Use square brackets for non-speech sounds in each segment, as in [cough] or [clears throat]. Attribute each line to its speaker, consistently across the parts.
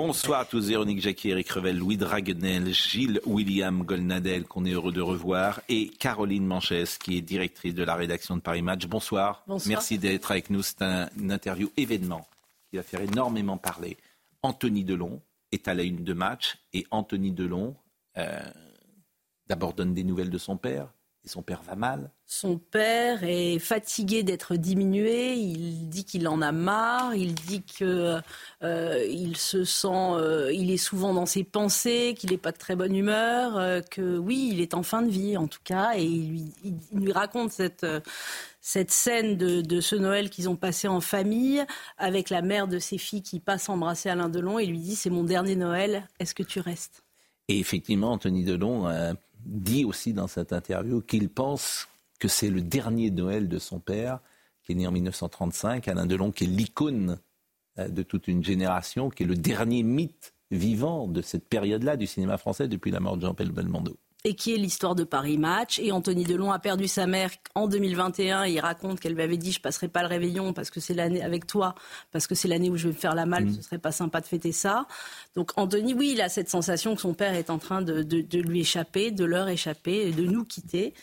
Speaker 1: Bonsoir à tous, Véronique Jacquier, Eric Revel, Louis Draguenel, Gilles William Golnadel, qu'on est heureux de revoir, et Caroline Manchès, qui est directrice de la rédaction de Paris Match. Bonsoir.
Speaker 2: Bonsoir.
Speaker 1: Merci d'être avec nous. C'est un, une interview événement qui va faire énormément parler. Anthony Delon est à la une de match, et Anthony Delon, euh, d'abord donne des nouvelles de son père, et son père va mal.
Speaker 2: Son père est fatigué d'être diminué. Il dit qu'il en a marre. Il dit que euh, il se sent, euh, il est souvent dans ses pensées, qu'il n'est pas de très bonne humeur, euh, que oui, il est en fin de vie en tout cas, et il lui, il- il lui raconte cette. euh, cette scène de, de ce Noël qu'ils ont passé en famille, avec la mère de ses filles qui passe embrasser Alain Delon et lui dit C'est mon dernier Noël, est-ce que tu restes?
Speaker 1: Et effectivement, Anthony Delon dit aussi dans cette interview qu'il pense que c'est le dernier Noël de son père, qui est né en 1935, Alain Delon, qui est l'icône euh, de toute une génération, qui est le dernier mythe vivant de cette période-là du cinéma français depuis la mort de Jean-Paul Belmondo.
Speaker 2: Et qui est l'histoire de Paris Match. Et Anthony Delon a perdu sa mère en 2021. Et il raconte qu'elle lui avait dit je passerai pas le réveillon parce que c'est l'année avec toi, parce que c'est l'année où je vais me faire la malle. Ce serait pas sympa de fêter ça. Donc Anthony, oui, il a cette sensation que son père est en train de, de- de lui échapper, de leur échapper, et de nous quitter.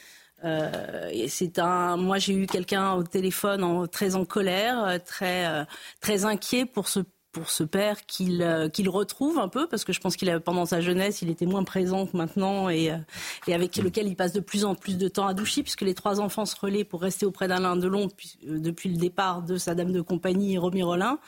Speaker 2: Euh, et c'est un. Moi, j'ai eu quelqu'un au téléphone en- très en colère, euh, très euh, très inquiet pour ce pour ce père qu'il euh, qu'il retrouve un peu parce que je pense qu'il a pendant sa jeunesse il était moins présent que maintenant et euh, et avec lequel il passe de plus en plus de temps à Douchy puisque les trois enfants se relaient pour rester auprès d'Alain Delon puis- euh, depuis le départ de sa dame de compagnie Romy Rollin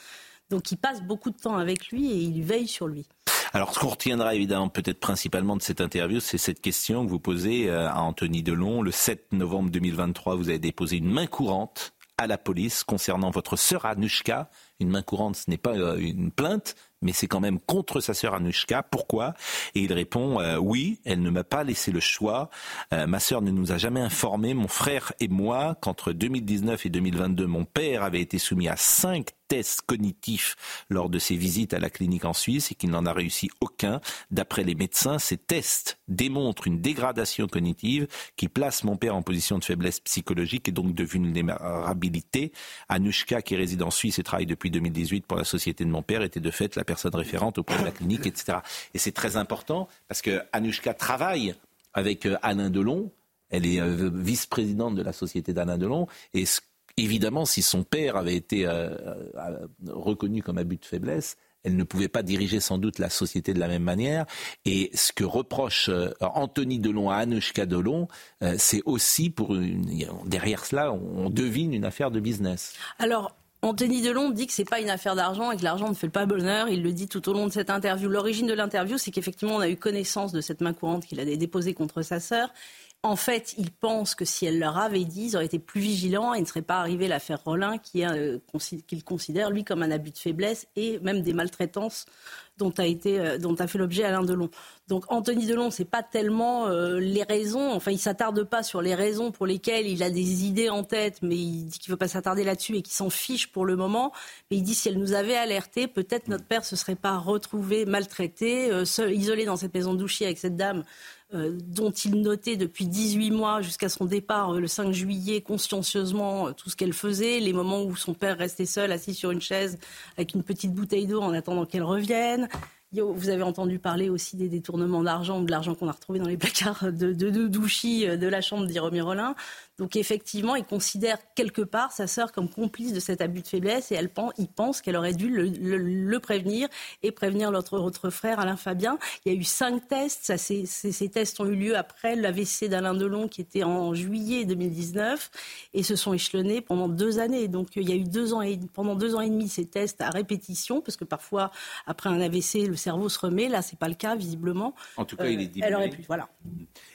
Speaker 2: donc il passe beaucoup de temps avec lui et il veille sur lui
Speaker 1: Alors, ce qu'on retiendra évidemment peut-être principalement de cette interview, c'est cette question que vous posez à Anthony Delon. Le 7 novembre 2023, vous avez déposé une main courante à la police concernant votre sœur Anushka. Une main courante, ce n'est pas euh, une plainte, mais c'est quand même contre sa sœur Anushka. Pourquoi? Et il répond euh, oui, elle ne m'a pas laissé le choix. Euh, ma sœur ne nous a jamais informé, mon frère et moi, qu'entre 2019 et 2022, mon père avait été soumis à cinq tests cognitifs lors de ses visites à la clinique en Suisse et qu'il n'en a réussi aucun. D'après les médecins, ces tests démontrent une dégradation cognitive qui place mon père en position de faiblesse psychologique et donc de vulnérabilité. Anushka, qui réside en Suisse et travaille depuis 2018 pour la société de mon père, était de fait la personne référente auprès de la clinique, etc. Et c'est très important parce que Anushka travaille avec euh, Alain Delon. Elle est euh, vice-présidente de la société d'Alain Delon. Et évidemment, si son père avait été euh, reconnu comme abus de faiblesse, elle ne pouvait pas diriger sans doute la société de la même manière. Et ce que reproche Anthony Delon à Anushka Delon, c'est aussi pour une, derrière cela, on devine une affaire de business.
Speaker 2: Alors, Anthony Delon dit que c'est pas une affaire d'argent et que l'argent ne fait pas bonheur. Il le dit tout au long de cette interview. L'origine de l'interview, c'est qu'effectivement, on a eu connaissance de cette main courante qu'il a déposée contre sa sœur. En fait, il pense que si elle leur avait dit, ils auraient été plus vigilants et ne serait pas arrivé l'affaire Rollin, euh, qu'il considère, lui, comme un abus de faiblesse et même des maltraitances dont a, été, euh, dont a fait l'objet Alain Delon. Donc Anthony Delon, c'est pas tellement euh, les raisons, enfin il s'attarde pas sur les raisons pour lesquelles il a des idées en tête, mais il dit qu'il veut pas s'attarder là-dessus et qu'il s'en fiche pour le moment. Mais il dit si elle nous avait alerté, peut-être notre père se serait pas retrouvé maltraité, isolé dans cette maison d'Ouchy avec cette dame dont il notait depuis 18 mois jusqu'à son départ euh, le 5 juillet consciencieusement euh, tout ce qu'elle faisait, les moments où son père restait seul assis sur une chaise avec une petite bouteille d'eau en attendant qu'elle revienne. Vous avez entendu parler aussi des détournements d'argent, de l'argent qu'on a retrouvé dans les placards de, de, de euh, de la chambre d'Iromi Rollin. Donc effectivement, il considère quelque part sa sœur comme complice de cet abus de faiblesse et elle pense, il pense qu'elle aurait dû le, le- le prévenir et prévenir notre autre frère Alain Fabien. Il y a eu cinq tests. Ça, ces tests ont eu lieu après l'AVC d'Alain Delon qui était en juillet 2019 et se sont échelonnés pendant deux années. Donc il y a eu deux ans et, pendant deux ans et demi ces tests à répétition parce que parfois après un AVC le cerveau se remet. Là, c'est pas le cas visiblement.
Speaker 1: En tout cas,
Speaker 2: Euh,
Speaker 1: il est
Speaker 2: elle aurait pu. Voilà.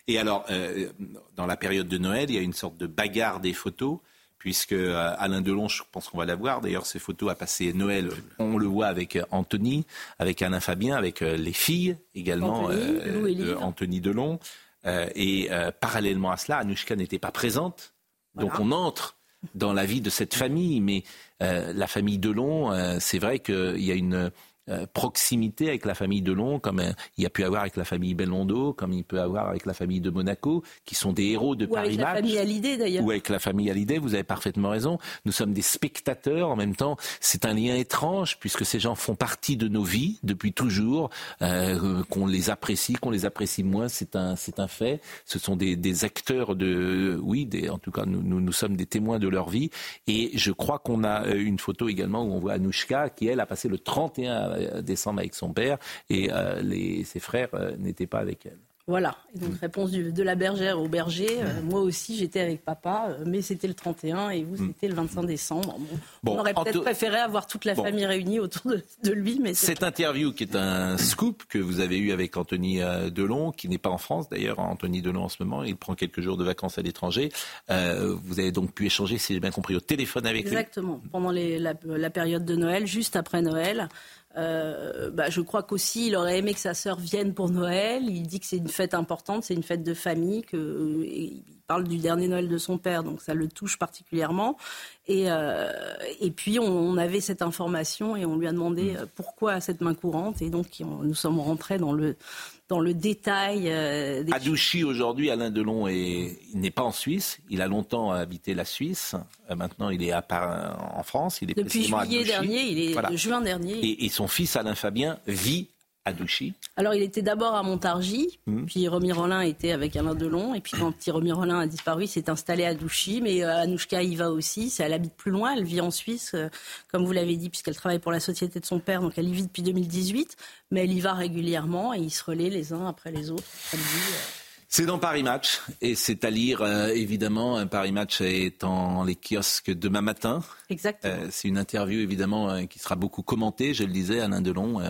Speaker 1: Et alors, euh, dans la période de Noël, il y a une sorte de bagarre des photos, puisque euh, Alain Delon, je pense qu'on va la voir. D'ailleurs, ces photos a passé Noël. On le voit avec euh, Anthony, avec Alain Fabien, avec euh, les filles également de Anthony Delon. et parallèlement à cela, Anouchka n'était pas présente. Donc on entre dans la vie de cette famille. Mais la famille Delon, c'est vrai qu'il y a une euh, proximité avec la famille Delon, comme euh, il y a pu avoir avec la famille Bellondo, comme il peut avoir avec la famille de Monaco, qui sont des héros de Paris Match. Ou avec la
Speaker 2: famille Hallyday d'ailleurs.
Speaker 1: Ou avec la famille Hallyday, vous avez parfaitement raison. Nous sommes des spectateurs en même temps. C'est un lien étrange puisque ces gens font partie de nos vies depuis toujours. Euh, qu'on les apprécie, qu'on les apprécie moins, c'est un, c'est un fait. Ce sont des, des acteurs de, oui, des, en tout cas, nous, nous, nous, sommes des témoins de leur vie. Et je crois qu'on a une photo également où on voit Anouchka qui, elle, a passé le 31 euh, descendre avec son père et euh, ses frères euh, n'étaient pas avec elle.
Speaker 2: Voilà, et donc réponse de la bergère au berger. moi aussi, j'étais avec papa, mais c'était le 31 et vous, c'était le 25 décembre. on aurait peut-être préféré avoir toute la famille réunie autour de, lui. mais
Speaker 1: Cette interview qui est un scoop que vous avez eu avec Anthony Delon, qui n'est pas en France d'ailleurs, Anthony Delon en ce moment, il prend quelques jours de vacances à l'étranger. vous avez donc pu échanger, si j'ai bien compris, au téléphone avec
Speaker 2: lui Exactement, pendant la, période de Noël, juste après Noël. Euh, bah, je crois qu'aussi il aurait aimé que sa sœur vienne pour Noël. Il dit que c'est une fête importante, c'est une fête de famille. Que, il parle du dernier Noël de son père, donc ça le touche particulièrement. Et, euh, et puis on, avait cette information et on lui a demandé mm. pourquoi cette main courante? Et donc nous sommes rentrés dans le dans le détail.
Speaker 1: Euh, Adouchi, aujourd'hui, Alain Delon est, n'est pas en Suisse. Il a longtemps habité la Suisse. Euh, maintenant, il est à, en France. Il est
Speaker 2: Depuis juillet dernier, il est juin dernier.
Speaker 1: Et, et, son fils Alain Fabien vit
Speaker 2: alors, il était d'abord à Montargis, hmm. puis Romy Rollin était avec Alain Delon, et puis quand petit Romy Rollin a disparu, il s'est installé à Douchy, mais euh, Anouchka y va aussi, elle habite plus loin, elle vit en Suisse, euh, comme vous l'avez dit, puisqu'elle travaille pour la société de son père, donc elle y vit depuis 2018, mais elle y va régulièrement, et ils se relaient les uns après les autres. Euh.
Speaker 1: C'est dans Paris Match et c'est à lire évidemment. Paris Match est en les kiosques demain matin.
Speaker 2: Exactement.
Speaker 1: c'est une interview évidemment qui sera beaucoup commentée. Je le disais, Alain Delon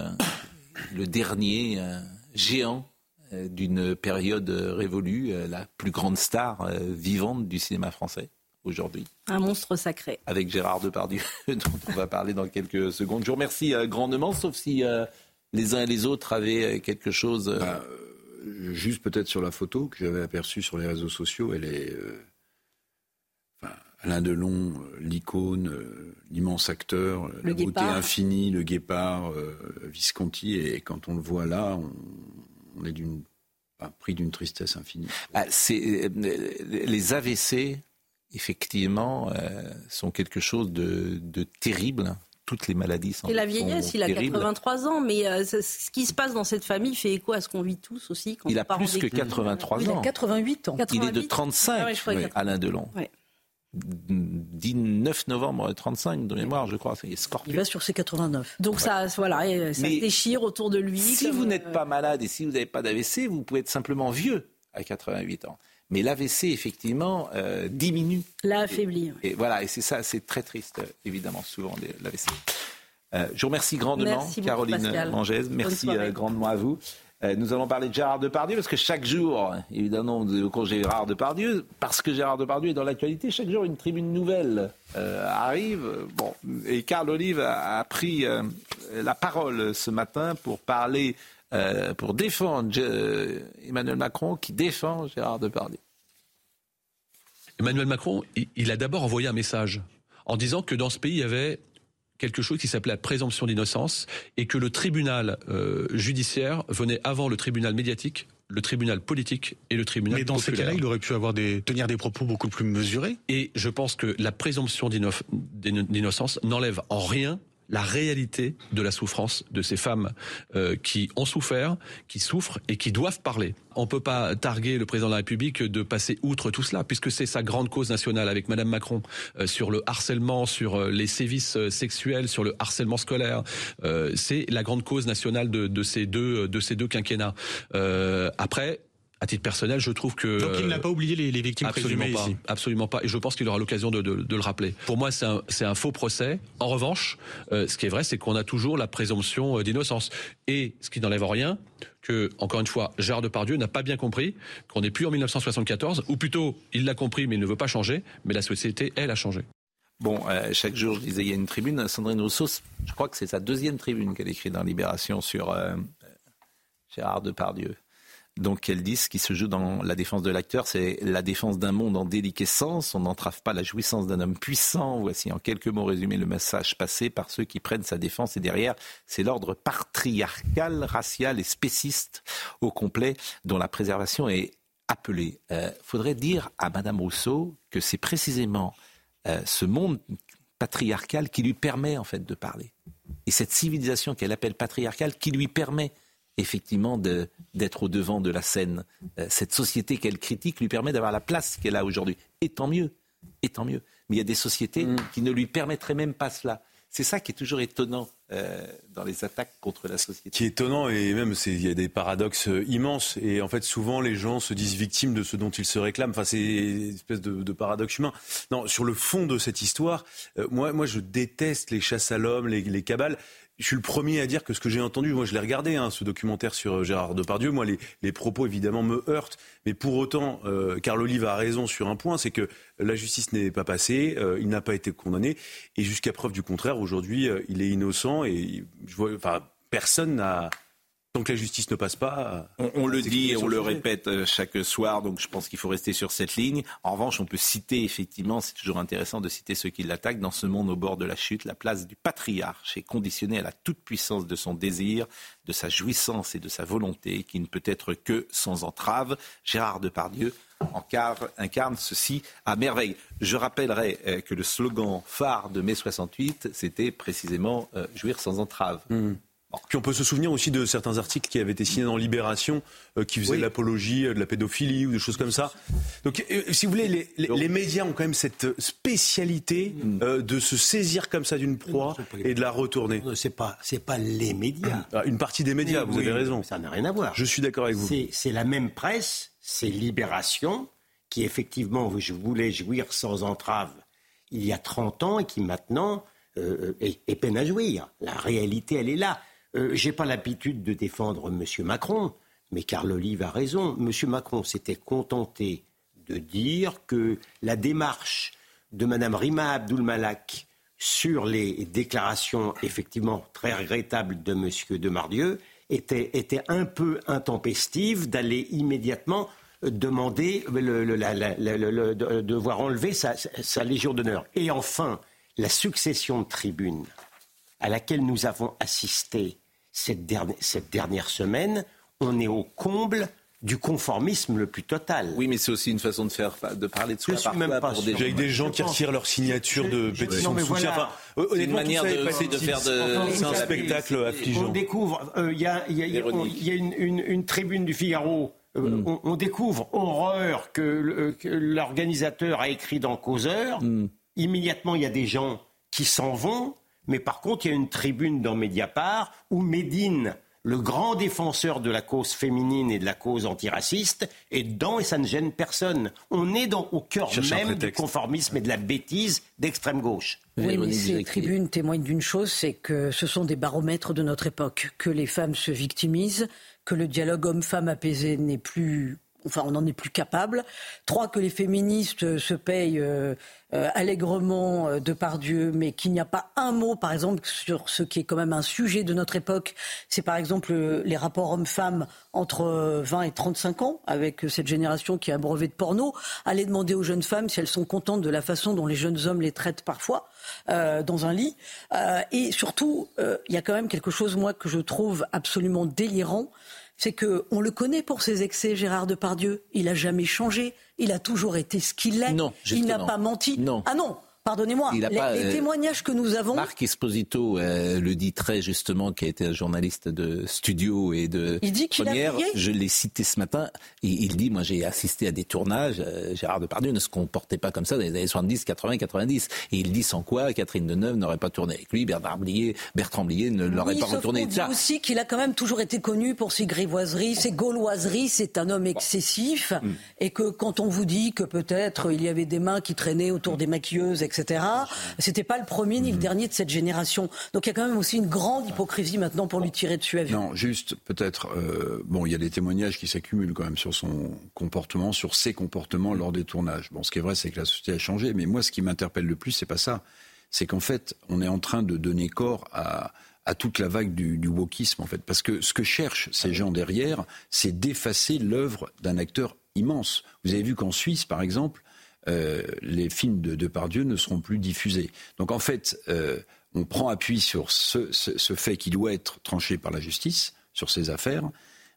Speaker 1: le dernier euh, géant euh, d'une période révolue, euh, la plus grande star vivante du cinéma français aujourd'hui.
Speaker 2: Un monstre sacré.
Speaker 1: Avec Gérard Depardieu, [laughs] dont on va parler dans quelques secondes. Je vous remercie grandement, sauf si les uns et les autres avaient quelque chose. Bah,
Speaker 3: juste peut-être sur la photo que j'avais aperçue sur les réseaux sociaux, elle est Alain Delon, euh, l'icône, euh, l'immense acteur, euh, la beauté infinie, le guépard, Visconti, et quand on le voit là, on, est d'une pris d'une tristesse infinie.
Speaker 1: Ah, les AVC, effectivement, sont quelque chose de, terrible toutes les maladies sont
Speaker 2: Et la vieillesse, il a 83 ans, mais ce qui se passe dans cette famille fait écho à ce qu'on vit tous aussi.
Speaker 1: il a plus que 83 ans. Il a
Speaker 2: 88 ans.
Speaker 1: Il est de 35, ah Alain Delon. 19 novembre 35 de mémoire, je crois. C'est
Speaker 2: Il va sur ses 89. Donc ça, voilà, ça déchire autour de lui.
Speaker 1: Si vous n'êtes euh, pas malade et si vous n'avez pas d'AVC, vous pouvez être simplement vieux à 88 ans. Mais l'AVC, effectivement, euh, diminue.
Speaker 2: L'a affaibli.
Speaker 1: Et, voilà, et c'est ça, c'est très triste, évidemment, souvent, l'AVC. Euh, je vous remercie grandement, Caroline Mangès. Merci grandement à vous. Euh, nous allons parler de Gérard Depardieu parce que chaque jour, évidemment, nous évoquons Gérard Depardieu parce que Gérard Depardieu est dans l'actualité. Chaque jour, une tribune nouvelle euh, arrive. Bon, et Carl Olive a, pris euh, la parole ce matin pour parler, pour défendre Emmanuel Macron qui défend Gérard Depardieu.
Speaker 4: Emmanuel Macron, il a d'abord envoyé un message en disant que dans ce pays, il y avait quelque chose qui s'appelait la présomption d'innocence et que le tribunal euh, judiciaire venait avant le tribunal médiatique le tribunal politique et le tribunal
Speaker 5: Mais dans ces cas-là, il aurait pu avoir des, tenir des propos beaucoup plus mesurés.
Speaker 4: Et je pense que la présomption d'innocence n'enlève en rien la réalité de la souffrance de ces femmes euh, qui ont souffert, qui souffrent et qui doivent parler. On ne peut pas targuer le président de la République de passer outre tout cela, puisque c'est sa grande cause nationale avec Madame Macron euh, sur le harcèlement, sur euh, les sévices sexuels, sur le harcèlement scolaire. c'est la grande cause nationale de, de, ces deux de ces deux quinquennats. après À titre personnel, je trouve que
Speaker 5: donc il n'a pas oublié les, les victimes
Speaker 4: absolument
Speaker 5: présumées
Speaker 4: pas,
Speaker 5: ici.
Speaker 4: Absolument pas. Et je pense qu'il aura l'occasion de, de, de, le rappeler. Pour moi, c'est un, un, faux procès. En revanche, euh, ce qui est vrai, c'est qu'on a toujours la présomption euh, d'innocence. Et ce qui n'enlève rien, que, encore une fois, Gérard Depardieu n'a pas bien compris qu'on n'est plus en 1974, ou plutôt, il l'a compris, mais il ne veut pas changer, mais la société, elle, a changé.
Speaker 1: Bon, euh, chaque jour, je disais, il y a une tribune. Sandrine Rousseau, je crois que c'est sa deuxième tribune qu'elle écrit dans Libération sur euh, Gérard Depardieu. Donc, elle dit ce qui se joue dans la défense de l'acteur, c'est la défense d'un monde en déliquescence. On n'entrave pas la jouissance d'un homme puissant. Voici en quelques mots résumé le message passé par ceux qui prennent sa défense. Et derrière, c'est l'ordre patriarcal, racial et spéciste au complet dont la préservation est appelée. Euh, faudrait dire à Madame Rousseau que c'est précisément euh, ce monde patriarcal qui lui permet en fait de parler. Et cette civilisation qu'elle appelle patriarcale qui lui permet effectivement d'être au devant de la scène. Euh, cette société qu'elle critique lui permet d'avoir la place qu'elle a aujourd'hui. Et tant mieux, et tant mieux. Mais il y a des sociétés mm. qui ne lui permettraient même pas cela. C'est ça qui est toujours étonnant euh, dans les attaques contre la société.
Speaker 6: Qui est étonnant et même il y a des paradoxes euh, immenses et en fait souvent les gens se disent victimes de ce dont ils se réclament. Enfin c'est une espèce de, de, paradoxe humain. Non, sur le fond de cette histoire, euh, moi moi je déteste les chasses à l'homme, les, les cabales je suis le premier à dire que ce que j'ai entendu, moi je l'ai regardé, hein, ce documentaire sur euh, Gérard Depardieu, moi les, propos évidemment me heurtent, mais pour autant, euh, Carl Olive a raison sur un point, c'est que la justice n'est pas passée, euh, il n'a pas été condamné, et jusqu'à preuve du contraire, aujourd'hui, il est innocent, et je vois, enfin, personne n'a Tant que la justice ne passe pas.
Speaker 1: On, on le dit et on le répète euh, chaque soir, donc je pense qu'il faut rester sur cette ligne. En revanche, on peut citer effectivement, c'est toujours intéressant de citer ceux qui l'attaquent, dans ce monde au bord de la chute, la place du patriarche est conditionnée à la toute-puissance de son désir, de sa jouissance et de sa volonté, qui ne peut être que sans entrave. Gérard Depardieu incarne ceci à merveille. Je rappellerai euh, que le slogan phare de mai 68, c'était précisément euh, jouir sans entrave.
Speaker 6: Mmh. Puis on peut se souvenir aussi de certains articles qui avaient été signés dans Libération, euh, qui faisaient l'apologie euh, de la pédophilie ou des choses comme ça. Donc, euh, si vous voulez, les, les, les, médias ont quand même cette spécialité mm. euh, de se saisir comme ça d'une proie et de la retourner.
Speaker 7: C'est pas, c'est pas les médias.
Speaker 6: Ah, une partie des médias, vous avez raison.
Speaker 7: Ça n'a rien à voir.
Speaker 6: Je suis d'accord avec vous.
Speaker 7: C'est la même presse, c'est Libération, qui effectivement je voulais jouir sans entrave il y a 30 ans et qui maintenant est, est peine à jouir. La réalité, elle est là. Euh, J'ai pas l'habitude de défendre M. Macron, mais Carl Olive a raison. M. Macron s'était contenté de dire que la démarche de Mme Rima Abdul-Malak sur les déclarations effectivement très regrettables de M. Demardieu était, était un peu intempestive d'aller immédiatement demander de devoir enlever sa Légion d'honneur. Et enfin, la succession de tribunes à laquelle nous avons assisté cette dernière, cette dernière semaine, on est au comble du conformisme le plus total.
Speaker 1: Oui, mais c'est aussi une façon de faire, de parler de soi.
Speaker 6: Je suis même pas pour des gens, avec des gens qui retirent leur signature de pétition de soutien.
Speaker 1: Voilà. Enfin, honnêtement, une manière de, de, faire de.
Speaker 6: C'est un spectacle affligeant.
Speaker 7: On découvre, il euh, y, a, y, a, y a une, une, une, tribune du Figaro. Euh, mm. on, on, découvre horreur que, que l'organisateur a écrit dans Causeur. Mm. Immédiatement, il y a des gens qui s'en vont. Mais par contre, il y a une tribune dans Mediapart où Médine le grand défenseur de la cause féminine et de la cause antiraciste est dedans et ça ne gêne personne. On est dans, au cœur même du conformisme et de la bêtise d'extrême gauche.
Speaker 8: Oui, mais ces tribunes témoignent d'une chose, c'est que ce sont des baromètres de notre époque, que les femmes se victimisent, que le dialogue homme-femme apaisé n'est plus enfin on n'en est plus capable. Trois, que les féministes se payent euh, euh, allègrement euh, de par Dieu, mais qu'il n'y a pas un mot, par exemple, sur ce qui est quand même un sujet de notre époque. C'est par exemple euh, les rapports hommes-femmes entre 20 et 35 ans, avec cette génération qui a brevet de porno. Aller demander aux jeunes femmes si elles sont contentes de la façon dont les jeunes hommes les traitent parfois euh, dans un lit. Euh, et surtout, il y a quand même quelque chose, moi, que je trouve absolument délirant c'est qu'on le connaît pour ses excès, Gérard Depardieu. Il n'a jamais changé. Il a toujours été ce qu'il est.
Speaker 1: Non,
Speaker 8: il n'a pas menti.
Speaker 1: Non.
Speaker 8: Ah non pardonnez-moi, les, euh, témoignages que nous avons.
Speaker 1: Marc Esposito euh, le dit très justement, qui a été un journaliste de studio et de
Speaker 8: il dit première.
Speaker 1: je l'ai cité ce matin. Il, il dit Moi, j'ai assisté à des tournages. Euh, Gérard Depardieu ne se comportait pas comme ça dans les années 70, 80, 90. Et il dit sans quoi Catherine Deneuve n'aurait pas tourné avec lui, Bernard Blier, Bertrand Blier ne l'aurait pas retourné.
Speaker 8: Il dit aussi qu'il a quand même toujours été connu pour ses grivoiseries, ses gauloiseries. C'est un homme excessif. Et que quand on vous dit que peut-être il y avait des mains qui traînaient autour des maquilleuses, etc. C'était pas le premier ni le mhm. dernier de cette génération. Donc il y a quand même aussi une grande hypocrisie maintenant pour lui tirer dessus à vue.
Speaker 3: Non, juste peut-être. Euh, bon, il y a des témoignages qui s'accumulent quand même sur son comportement, sur ses comportements lors des tournages. Bon, ce qui est vrai, c'est que la société a changé. Mais moi, ce qui m'interpelle le plus, c'est pas ça. C'est qu'en fait, on est en train de donner corps à, toute la vague du, du wokisme, en fait. Parce que ce que cherchent ces gens derrière, c'est d'effacer l'œuvre d'un acteur immense. Vous avez vu qu'en Suisse, par exemple, euh, les films de Depardieu ne seront plus diffusés. Donc en fait, euh, on prend appui sur ce, fait qui doit être tranché par la justice, sur ces affaires,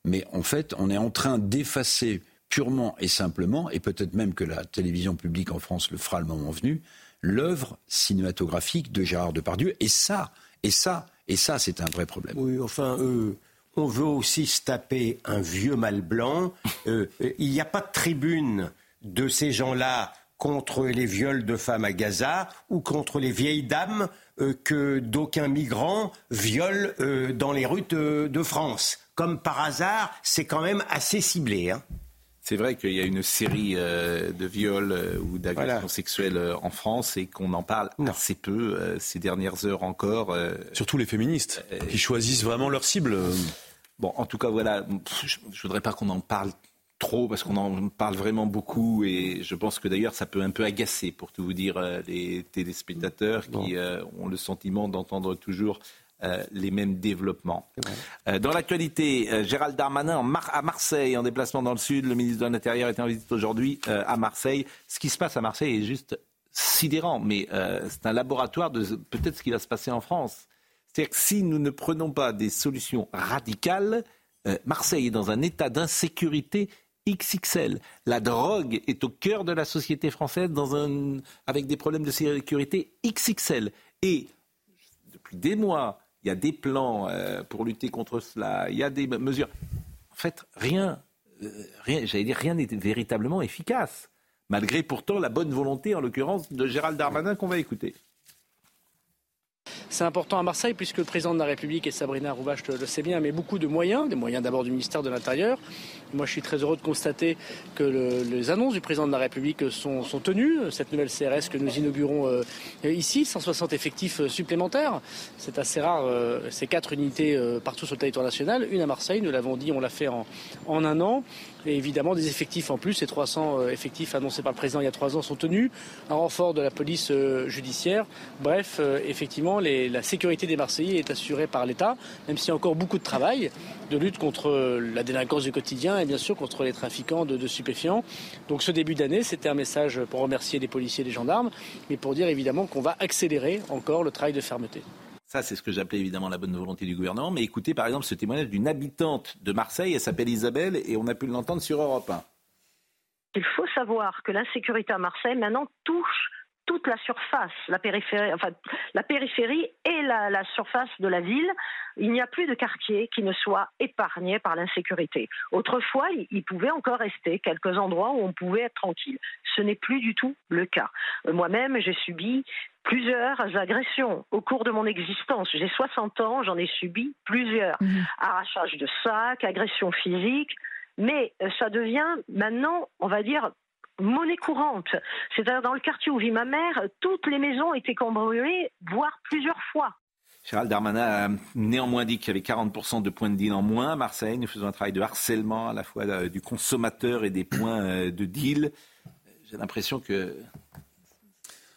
Speaker 3: mais en fait, on est en train d'effacer purement et simplement, et peut-être même que la télévision publique en France le fera le moment venu, l'œuvre cinématographique de Gérard Depardieu. Et ça, et ça, et ça, c'est un vrai problème.
Speaker 7: Oui, enfin, euh, on veut aussi se taper un vieux mal blanc. il n'y a pas de tribune de ces gens-là contre les viols de femmes à Gaza ou contre les vieilles dames euh, que d'aucuns migrants violent euh, dans les rues de, France. Comme par hasard, c'est quand même assez ciblé. Hein.
Speaker 1: C'est vrai qu'il y a une série euh, de viols ou d'agressions sexuelles en France et qu'on en parle assez peu ces dernières heures encore.
Speaker 6: Surtout les féministes qui choisissent vraiment leur cible.
Speaker 1: Bon, en tout cas, voilà, je ne voudrais pas qu'on en parle trop parce qu'on en parle vraiment beaucoup et je pense que d'ailleurs ça peut un peu agacer pour tout vous dire euh, les téléspectateurs qui euh, ont le sentiment d'entendre toujours euh, les mêmes développements. dans l'actualité, Gérald Darmanin à Marseille, en déplacement dans le sud, le ministre de l'Intérieur est en visite aujourd'hui à Marseille. Ce qui se passe à Marseille est juste sidérant, mais c'est un laboratoire de peut-être ce qui va se passer en France. C'est-à-dire que si nous ne prenons pas des solutions radicales, Marseille est dans un état d'insécurité XXL. La drogue est au cœur de la société française dans un, avec des problèmes de sécurité XXL. Et depuis des mois, il y a des plans euh, pour lutter contre cela, il y a des mesures. En fait, rien, euh, rien j'allais dire, rien n'est véritablement efficace, malgré pourtant la bonne volonté, en l'occurrence, de Gérald Darmanin qu'on va écouter.
Speaker 9: C'est important à Marseille puisque le président de la République et Sabrina Rouvache le, sait bien, mais beaucoup de moyens, des moyens d'abord du ministère de l'Intérieur. Moi, je suis très heureux de constater que les annonces du président de la République sont, tenues. Cette nouvelle CRS que nous inaugurons euh, ici, 160 effectifs euh, supplémentaires. C'est assez rare, euh, ces quatre unités partout sur le territoire national. Une à Marseille, nous l'avons dit, on l'a fait en, en un an et évidemment des effectifs en plus. Ces 300 euh, effectifs annoncés par le président il y a trois ans sont tenus. Un renfort de la police euh, judiciaire. Bref, euh, effectivement, la sécurité des Marseillais est assurée par l'État, même s'il y a encore beaucoup de travail de lutte contre la délinquance du quotidien et bien sûr contre les trafiquants de, de stupéfiants. Donc ce début d'année, c'était un message pour remercier les policiers et les gendarmes, mais pour dire évidemment qu'on va accélérer encore le travail de fermeté.
Speaker 1: C'est ce que j'appelais évidemment la bonne volonté du gouvernement. Mais écoutez, par exemple, ce témoignage d'une habitante de Marseille, elle s'appelle Isabelle, et on a pu l'entendre sur Europe 1.
Speaker 10: Il faut savoir que l'insécurité à Marseille maintenant touche toute la surface, la périphérie, enfin la périphérie et la, surface de la ville. Il n'y a plus de quartier qui ne soit épargné par l'insécurité. Autrefois, il, pouvait encore rester quelques endroits où on pouvait être tranquille. Ce n'est plus du tout le cas. Euh, moi-même, j'ai subi plusieurs agressions au cours de mon existence. J'ai 60 ans, j'en ai subi plusieurs. Mmh. Arrachage de sacs, agressions physiques. Mais euh, ça devient maintenant, on va dire, monnaie courante. C'est-à-dire dans le quartier où vit ma mère, toutes les maisons étaient cambriolées, voire plusieurs fois.
Speaker 1: Gérald Darmanin a néanmoins dit qu'il y avait 40% de points de deal en moins à Marseille. Nous faisons un travail de harcèlement à la fois euh, du consommateur et des points euh, de deal. J'ai l'impression que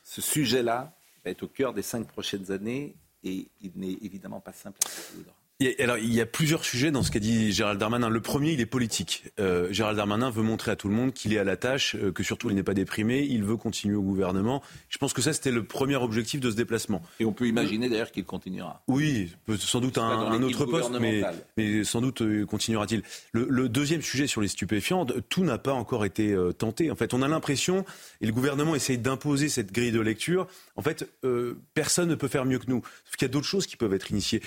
Speaker 1: ce sujet-là va être au cœur des cinq prochaines années et il n'est évidemment pas simple à résoudre.
Speaker 6: Alors, il y a plusieurs sujets dans ce qu'a dit Gérald Darmanin. Le premier, il est politique. Euh, Gérald Darmanin veut montrer à tout le monde qu'il est à la tâche, euh, que surtout il n'est pas déprimé, il veut continuer au gouvernement. Je pense que ça, c'était le premier objectif de ce déplacement.
Speaker 1: Et on peut imaginer d'ailleurs qu'il continuera.
Speaker 6: Oui, sans doute un, un, autre poste, mais, mais, sans doute euh, continuera-t-il. Le, le, deuxième sujet sur les stupéfiants, tout n'a pas encore été euh, tenté. En fait, on a l'impression, et le gouvernement essaye d'imposer cette grille de lecture, en fait, personne ne peut faire mieux que nous. Parce qu'il y a d'autres choses qui peuvent être initiées.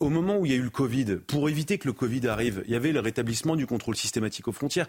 Speaker 6: au moment où il y a eu le Covid, pour éviter que le Covid arrive, il y avait le rétablissement du contrôle systématique aux frontières.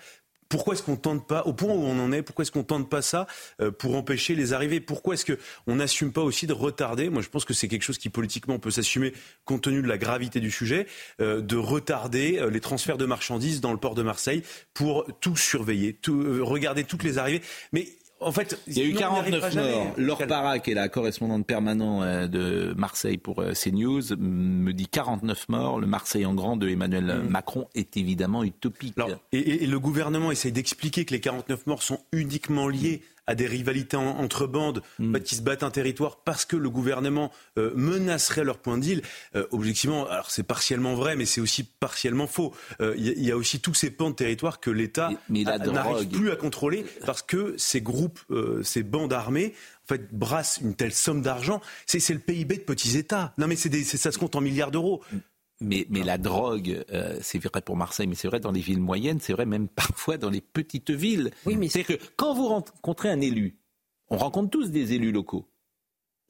Speaker 6: Pourquoi est-ce qu'on tente pas, au point où on en est, pourquoi est-ce qu'on tente pas ça euh, pour empêcher les arrivées? Pourquoi est-ce qu'on n'assume pas aussi de retarder? Moi, je pense que c'est quelque chose qui politiquement peut s'assumer compte tenu de la gravité du sujet, euh, de retarder euh, les transferts de marchandises dans le port de Marseille pour tout surveiller, regarder toutes les arrivées. Mais en fait,
Speaker 1: il y a eu 49 morts. Laure Parra, qui est la correspondante permanente euh, de Marseille pour euh, CNews, me dit 49 morts. Le Marseille en grand de Emmanuel mm. Macron est évidemment utopique.
Speaker 6: et, et, le gouvernement essaye d'expliquer que les 49 morts sont uniquement liés à des rivalités entre bandes mm. qui se battent un territoire parce que le gouvernement euh, menacerait leur point d'île. Euh, objectivement, alors c'est partiellement vrai, mais c'est aussi partiellement faux. Euh, il y, a aussi tous ces pans de territoire que l'État n'arrive plus à contrôler parce que ces groupes, ces bandes armées, en fait, brassent une telle somme d'argent. C'est le PIB de petits États. Non, mais c'est ça se compte en milliards d'euros.
Speaker 1: Mais, mais, la drogue, euh, c'est vrai pour Marseille, mais c'est vrai dans les villes moyennes, c'est vrai même parfois dans les petites villes. Oui, mais c'est que quand vous rencontrez un élu, on rencontre tous des élus locaux.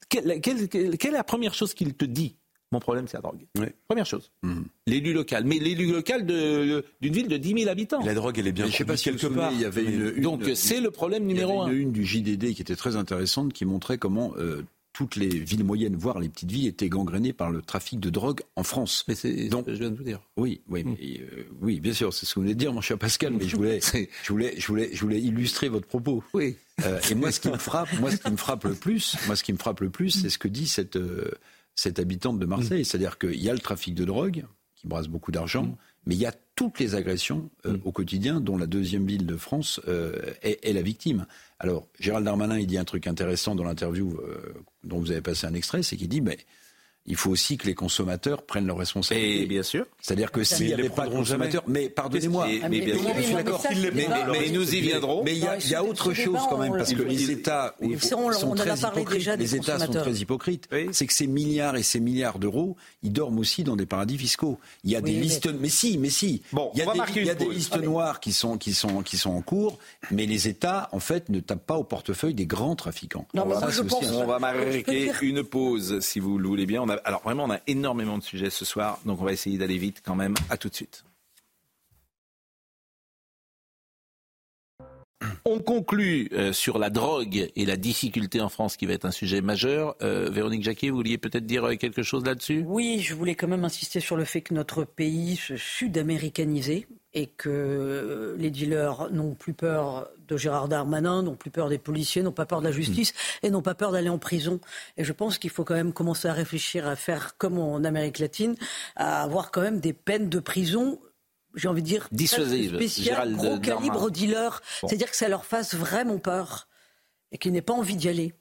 Speaker 1: Quelle, quelle, quelle est la première chose qu'il te dit Mon problème, c'est la drogue. Première chose. Mhm. L'élu local. Mais l'élu local d'une ville de 10 000 habitants.
Speaker 6: la drogue, elle est bien.
Speaker 3: Je sais pas si quelque part. Il y avait une,
Speaker 1: Donc c'est le problème numéro
Speaker 3: un. Il y avait une, du JDD qui était très intéressante, qui montrait comment euh, toutes les villes moyennes, voire les petites villes, étaient gangrénées par le trafic de drogue en France.
Speaker 1: Mais c'est ce que je viens de vous dire.
Speaker 3: Oui, oui, hmm. euh, oui, bien sûr, c'est ce que vous venez de dire, mon cher Pascal, mais je voulais, [laughs] je voulais, je voulais, je voulais illustrer votre propos.
Speaker 1: Oui.
Speaker 3: Euh, et moi, ce qui me frappe, moi, ce qui me frappe le plus, moi, ce qui me frappe le plus, c'est ce que dit cette, euh, cette habitante de Marseille. Hmm. C'est-à-dire qu'il y a le trafic de drogue, qui brasse beaucoup d'argent, hmm. mais il y a toutes les agressions au quotidien dont la deuxième ville de France est, est, la victime. Alors, Gérald Darmanin, il dit un truc intéressant dans l'interview dont vous avez passé un extrait, c'est qu'il dit, mais il faut aussi que les consommateurs prennent leurs responsabilités.
Speaker 1: Et bien sûr.
Speaker 3: C'est-à-dire que s'il n'y avait pas de consommateurs, mais pardonnez-moi,
Speaker 1: mais, bien sûr, je suis d'accord. Mais, nous y viendrons.
Speaker 3: Mais il y, a, autre chose quand même, parce que les États sont très hypocrites. Les États sont très hypocrites. C'est que ces milliards et ces milliards d'euros, ils dorment aussi dans des paradis fiscaux. Il y a des listes, mais si, mais si.
Speaker 1: Bon,
Speaker 3: il y a des, listes noires qui sont qui sont qui sont en cours, mais les États en fait ne tapent pas au portefeuille des grands trafiquants.
Speaker 1: on va marquer une pause, si vous le voulez bien alors vraiment, on a énormément de sujets ce soir, donc on va essayer d'aller vite quand même. À tout de suite. On conclut euh, sur la drogue et la difficulté en France qui va être un sujet majeur. Euh, Véronique Jacquet, vous vouliez peut-être dire euh, quelque chose là-dessus?
Speaker 8: Oui, je voulais quand même insister sur le fait que notre pays se sud-américanisé et que les dealers n'ont plus peur de Gérard Darmanin, n'ont plus peur des policiers, n'ont pas peur de la justice et n'ont pas peur d'aller en prison. Et je pense qu'il faut quand même commencer à réfléchir à faire comme en Amérique latine, à avoir quand même des peines de prison j'ai envie de dire,
Speaker 1: dissuasive,
Speaker 8: spécial, gros calibre dealer. C'est-à-dire que ça leur fasse vraiment peur et qu'ils n'aient pas envie d'y aller.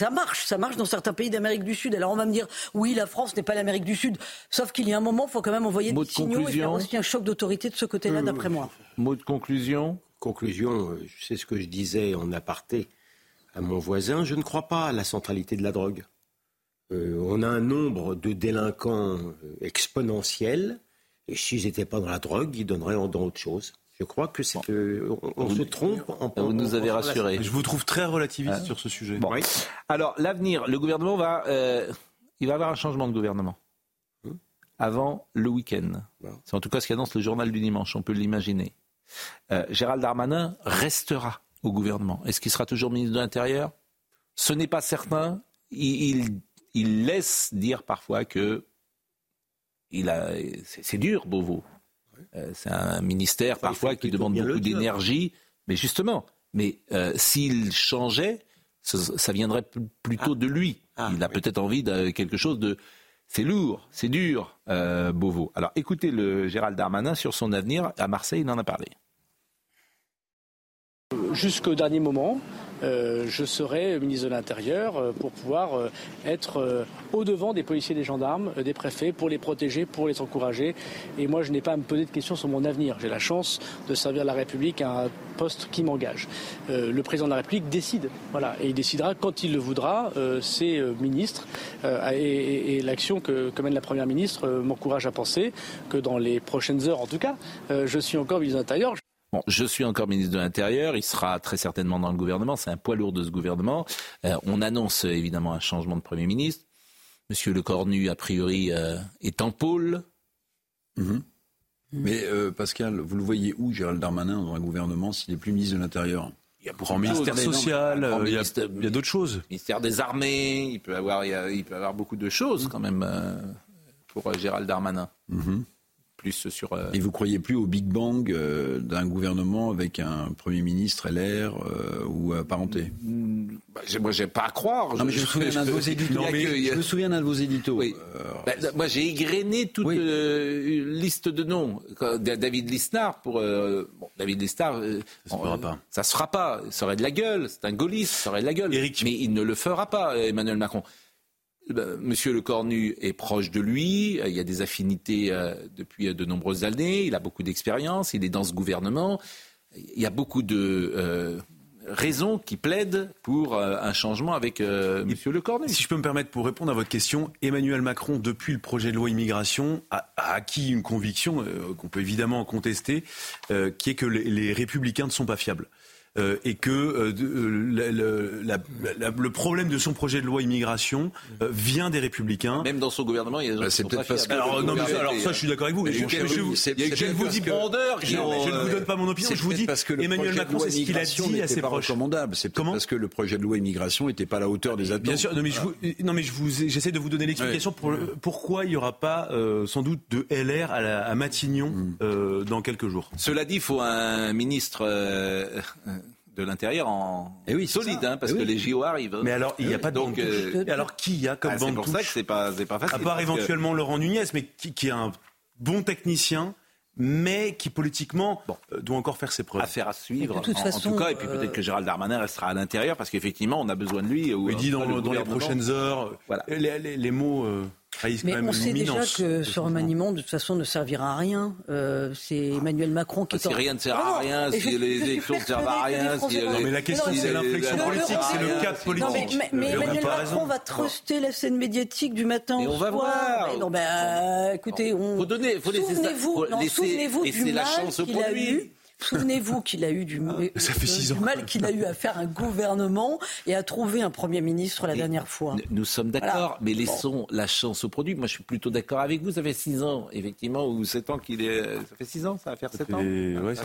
Speaker 8: Ça marche, ça marche dans certains pays d'Amérique du Sud. Alors on va me dire, oui, la France n'est pas l'Amérique du Sud. Sauf qu'il y a un moment, il faut quand même envoyer des signaux et faire aussi un choc d'autorité de ce côté-là, euh, d'après moi.
Speaker 1: Mot de conclusion
Speaker 7: Conclusion, euh, c'est ce que je disais en aparté à mon voisin, je ne crois pas à la centralité de la drogue. Euh, on a un nombre de délinquants exponentiel et s'ils n'étaient pas dans la drogue, ils donneraient dans autre chose. Je crois que c'est on, se trompe. En,
Speaker 1: vous nous avez rassuré.
Speaker 6: Je vous trouve très relativiste ah. sur ce sujet.
Speaker 1: Alors l'avenir, le gouvernement va, euh, il va avoir un changement de gouvernement hmm. avant le week-end. C'est en tout cas ce qu'annonce le journal du dimanche. On peut l'imaginer. Euh, Gérald Darmanin restera au gouvernement. Est-ce qu'il sera toujours ministre de l'Intérieur? Ce n'est pas certain. il, laisse dire parfois que c'est dur, Beauvau. Euh, c'est un ministère parfois qui demande beaucoup d'énergie, mais justement, mais euh, s'il changeait, ça, viendrait plutôt ah. de lui. Ah, il a peut-être envie de quelque chose de. C'est lourd, c'est dur, euh, Beauvau. Alors écoutez le Gérald Darmanin sur son avenir à Marseille, il en a parlé.
Speaker 9: Jusqu'au dernier moment, je serai ministre de l'Intérieur pour pouvoir être au-devant des policiers, des gendarmes, des préfets, pour les protéger, pour les encourager. Et moi, je n'ai pas à me poser de questions sur mon avenir. J'ai la chance de servir la République à un poste qui m'engage. le président de la République décide, voilà, et il décidera quand il le voudra. ses ministres et, l'action que, mène la première ministre m'encourage à penser que dans les prochaines heures, en tout cas, je suis encore ministre de l'Intérieur.
Speaker 1: Bon, je suis encore ministre de l'Intérieur, il sera très certainement dans le gouvernement, c'est un poids lourd de ce gouvernement. Euh, on annonce évidemment un changement de Premier ministre. Monsieur Le Cornu, a priori, euh, est en pôle.
Speaker 3: Mhm. Mais euh, Pascal, vous le voyez où, Gérald Darmanin, dans un gouvernement, s'il n'est plus ministre de l'Intérieur?
Speaker 6: Il y a beaucoup ministère social, il y a, d'autres choses.
Speaker 1: Ministère des Armées, il peut avoir, il, peut avoir beaucoup de choses quand même pour Gérald Darmanin.
Speaker 3: Mhm
Speaker 1: plus sur. Euh,
Speaker 3: Et vous croyez plus au Big Bang euh, d'un gouvernement avec un Premier ministre LR euh, ou parenté?
Speaker 1: Mm, bah, Moi, j'ai pas à croire. [laughs]
Speaker 3: je, me souviens d'un de vos éditos. je me souviens d'un de vos éditos.
Speaker 1: Bah, moi, j'ai égrené toute une liste de noms. David Lisnard pour David Lisnard.
Speaker 6: ça se fera pas.
Speaker 1: Ça se fera pas. Ça aurait de la gueule. C'est un gaulliste. Ça aurait de la gueule. Mais il ne le fera pas, Emmanuel Macron. Ben, Monsieur Le Cornu est proche de lui, il y a des affinités euh, depuis de nombreuses années, il a beaucoup d'expérience, il est dans ce gouvernement. Il y a beaucoup de euh, raisons qui plaident pour euh, un changement avec Monsieur Le Cornu.
Speaker 6: Si je peux me permettre pour répondre à votre question, Emmanuel Macron, depuis le projet de loi immigration, a, acquis une conviction qu'on peut évidemment contester, qui est que les républicains ne sont pas fiables. Euh, et que euh, euh, le, problème de son projet de loi immigration vient des Républicains.
Speaker 1: Même dans son gouvernement, il y a des
Speaker 6: bah, C'est peut-être parce que. Alors, non, alors ça, je suis d'accord avec vous. Je,
Speaker 1: ne vous dis
Speaker 6: Je ne vous donne pas mon opinion. Je vous dis parce que Emmanuel Macron, c'est ce qu'il a dit à ses proches.
Speaker 3: recommandable. C'est parce que le projet de loi immigration n'était pas à la hauteur des attentes.
Speaker 6: Bien sûr. Non, mais je vous, j'essaie de vous donner l'explication pour pourquoi il n'y aura pas sans doute de LR à Matignon mm. dans quelques jours.
Speaker 1: Cela dit, il faut un ministre de l'intérieur en
Speaker 3: et eh oui,
Speaker 1: solide, hein, parce eh que les JO arrivent.
Speaker 6: Mais alors, il n'y a pas de
Speaker 1: donc.
Speaker 6: Euh... Alors, qui y a comme ah,
Speaker 1: C'est pour ça que c'est pas, pas facile.
Speaker 6: À part éventuellement Laurent Nunez, mais qui, qui, est un bon technicien. Mais qui politiquement euh, doit encore faire ses preuves.
Speaker 1: Affaire à suivre. En, tout cas, et puis peut-être que Gérald Darmanin restera à l'intérieur parce qu'effectivement, on a besoin de lui.
Speaker 6: il dit dans, les prochaines heures. Voilà. Les, les, mots. Euh,
Speaker 8: mais on sait déjà que ce remaniement, de toute façon, ne servira à rien. Euh, c'est Emmanuel Macron qui.
Speaker 1: Si rien ne sert à rien, si les élections ne servent à rien.
Speaker 6: non, mais la question, c'est l'inflexion politique, c'est le cap politique.
Speaker 8: mais, Emmanuel Macron va truster la scène médiatique du matin au
Speaker 1: soir. on va voir.
Speaker 8: non, euh, écoutez, on.
Speaker 1: Faut donner, faut laisser ça.
Speaker 8: Souvenez-vous du mal qu'il a eu Souvenez-vous qu'il a eu du,
Speaker 6: ah,
Speaker 8: mal qu'il a eu à faire un gouvernement et à trouver un Premier ministre la dernière fois.
Speaker 1: Nous sommes d'accord, mais laissons la chance au produit. Moi, je suis plutôt d'accord avec vous. Ça fait 6 ans, effectivement, ou 7 ans qu'il est. Ça fait 6 ans, ça va faire 7 ans.
Speaker 3: Ouais, ça,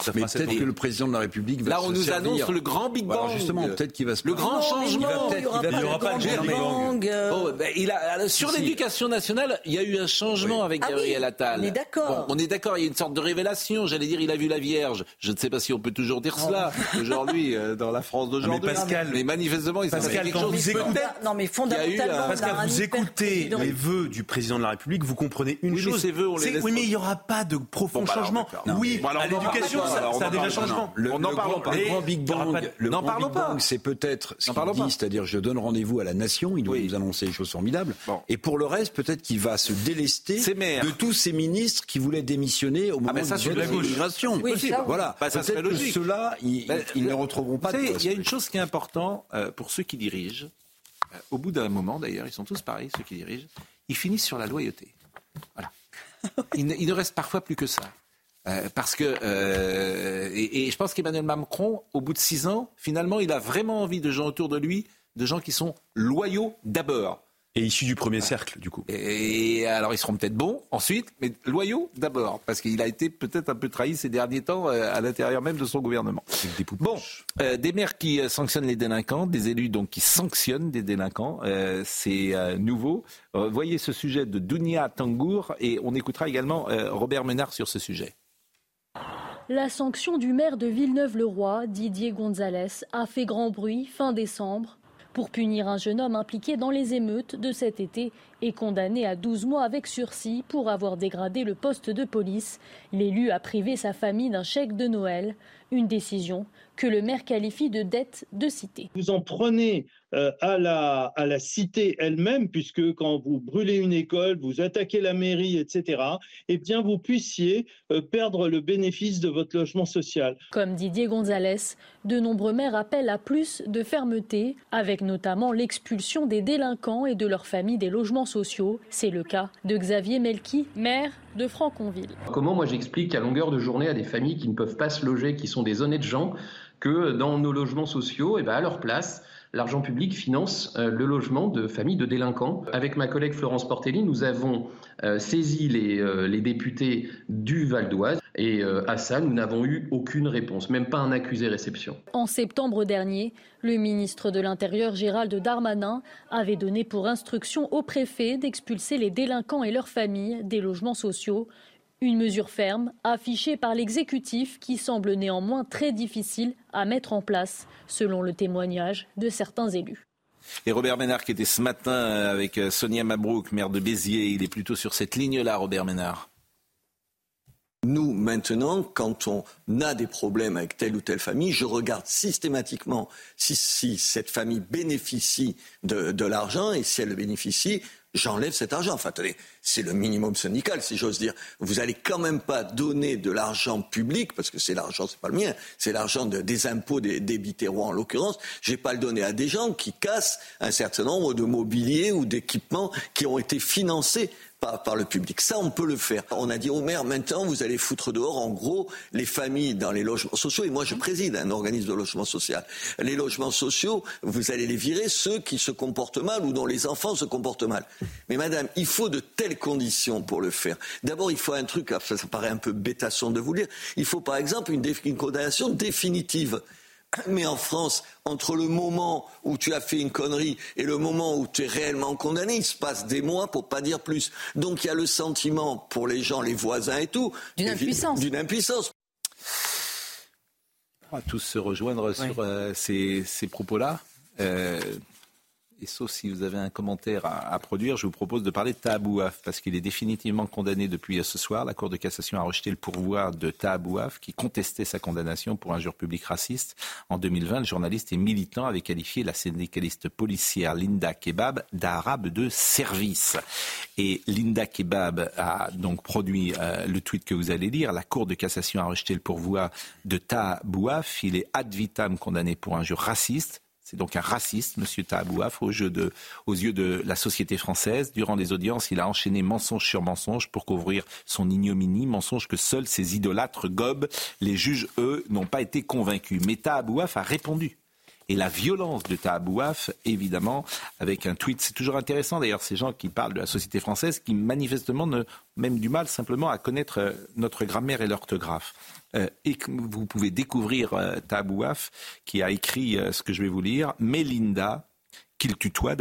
Speaker 3: ça, mais peut-être que le président de la République va
Speaker 1: Là, on nous annonce le grand Big Bang.
Speaker 3: justement, peut-être qu'il va se.
Speaker 1: Le grand changement.
Speaker 8: Il n'y aura pas de Big Bang.
Speaker 1: Oh, ben, il a, sur l'éducation nationale, il y a eu un changement avec ah Gabriel Attal.
Speaker 8: On est d'accord.
Speaker 1: on est d'accord. Il y a une sorte de révélation. J'allais dire, il a vu la vie je ne sais pas si on peut toujours dire cela aujourd'hui euh, dans la France d'aujourd'hui.
Speaker 6: Mais Pascal,
Speaker 1: mais manifestement, il
Speaker 6: Pascal, quand vous écoutez,
Speaker 8: non mais fondamentalement,
Speaker 6: Pascal, vous écoutez les vœux du président de la République, vous comprenez une chose.
Speaker 1: Mais vœux, on
Speaker 6: les oui, mais il n'y aura pas de profond bah, changement. oui, à l'éducation, ça, a déjà changement.
Speaker 3: on n'en parle pas. Le grand Big Bang, le grand Big Bang, c'est peut-être ce qu'il dit, c'est-à-dire je donne rendez-vous à la nation. Il doit nous annoncer des choses formidables. Et pour le reste, peut-être qu'il va se délester de tous ces ministres qui voulaient démissionner au ah, moment de l'immigration. Voilà. Bah, logique. Ceux-là, ils, ne retrouveront pas.
Speaker 1: Il y a une chose qui est importante euh, pour ceux qui dirigent. Euh, au bout d'un moment, d'ailleurs, ils sont tous pareils, ceux qui dirigent. Ils finissent sur la loyauté. Voilà. [laughs] il, ne, reste parfois plus que ça. Euh, parce que, et, et, je pense qu'Emmanuel Macron, au bout de six ans, finalement, il a vraiment envie de gens autour de lui, de gens qui sont loyaux d'abord.
Speaker 6: Et issus du premier cercle, du coup.
Speaker 1: Et alors, ils seront peut-être bons ensuite, mais loyaux d'abord, parce qu'il a été peut-être un peu trahi ces derniers temps euh, à l'intérieur même de son gouvernement.
Speaker 6: Des
Speaker 1: bon, euh, des maires qui euh, sanctionnent les délinquants, des élus donc qui sanctionnent des délinquants, c'est nouveau. voyez ce sujet de Dounia Tangour et on écoutera également Robert Menard sur ce sujet.
Speaker 11: La sanction du maire de Villeneuve-le-Roi, Didier Gonzalez, a fait grand bruit fin décembre pour punir un jeune homme impliqué dans les émeutes de cet été est condamné à 12 mois avec sursis pour avoir dégradé le poste de police. L'élu a privé sa famille d'un chèque de Noël, une décision que le maire qualifie de dette de cité.
Speaker 12: Vous en prenez euh, à, la, à la cité elle-même, puisque quand vous brûlez une école, vous attaquez la mairie, etc., eh bien vous puissiez euh, perdre le bénéfice de votre logement social.
Speaker 11: Comme Didier Gonzalez, de nombreux maires appellent à plus de fermeté, avec notamment l'expulsion des délinquants et de leurs familles des logements sociaux. C'est le cas de Xavier Melki, maire de Franconville.
Speaker 13: Comment moi j'explique à longueur de journée à des familles qui ne peuvent pas se loger, qui sont des honnêtes gens, que dans nos logements sociaux, et eh ben à leur place, l'argent public finance euh, le logement de familles de délinquants. Avec ma collègue Florence Portelli, nous avons euh, saisi les, euh, les, députés du Val d'Oise et à ça, nous n'avons eu aucune réponse, même pas un accusé réception.
Speaker 11: En septembre dernier, le ministre de l'Intérieur Gérald Darmanin avait donné pour instruction au préfet d'expulser les délinquants et leurs familles des logements sociaux. Une mesure ferme, affichée par l'exécutif, qui semble néanmoins très difficile à mettre en place, selon le témoignage de certains élus.
Speaker 1: Et Robert Ménard, qui était ce matin avec euh, Sonia Mabrouk, maire de Béziers, il est plutôt sur cette ligne-là, Robert Ménard.
Speaker 14: Nous, maintenant, quand on a des problèmes avec telle ou telle famille, je regarde systématiquement si, cette famille bénéficie de, de l'argent et si elle bénéficie, j'enlève cet argent. Enfin, attendez, c'est le minimum syndical, si j'ose dire. Vous allez quand même pas donner de l'argent public, parce que c'est l'argent, c'est pas le mien, c'est l'argent des impôts des, des en l'occurrence. Je vais pas le donner à des gens qui cassent un certain nombre de mobiliers ou d'équipements qui ont été financés par, le public. Ça, on peut le faire. On a dit au maire, maintenant, vous allez foutre dehors, en gros, les familles dans les logements sociaux. Et moi, je préside un organisme de logement social. Les logements sociaux, vous allez les virer, ceux qui se comportent mal ou dont les enfants se comportent mal. Mais madame, il faut de telles conditions pour le faire. D'abord, il faut un truc, ça, ça paraît un peu bêtasson de vous dire, il faut par exemple une condamnation définitive. [coughs] Mais en France, entre le moment où tu as fait une connerie et le moment où tu es réellement condamné, il se passe des mois pour pas dire plus. Donc il y a le sentiment pour les gens, les voisins et tout,
Speaker 2: d'une impuissance.
Speaker 14: D'une impuissance.
Speaker 1: On va tous se rejoindre sur euh, ces, propos-là. Euh, et sauf si vous avez un commentaire à, produire, je vous propose de parler de Tahabouaf, parce qu'il est définitivement condamné depuis ce soir. La Cour de cassation a rejeté le pourvoi de Tahabouaf, qui contestait sa condamnation pour injure publique raciste. En 2020, le journaliste et militant avait qualifié la syndicaliste policière Linda Kebab d'arabe de service. Et Linda Kebab a donc produit euh, le tweet que vous allez lire. La Cour de cassation a rejeté le pourvoi de Tahabouaf. Il est ad vitam condamné pour injure raciste c'est donc un raciste, M. Tahabouaf, aux, yeux de la société française. Durant les audiences, il a enchaîné mensonge sur mensonge pour couvrir son ignominie, mensonge que seuls ses idolâtres gobent. Les juges, eux, n'ont pas été convaincus. Mais Tahabouaf a répondu et la violence de Tahabouaf, évidemment, avec un tweet. C'est toujours intéressant d'ailleurs ces gens qui parlent de la société française qui manifestement ne même du mal simplement à connaître euh, notre grammaire et l'orthographe. Euh, et vous pouvez découvrir euh, Tahabouaf qui a écrit ce que je vais vous lire, Mélinda, qu'il tutoie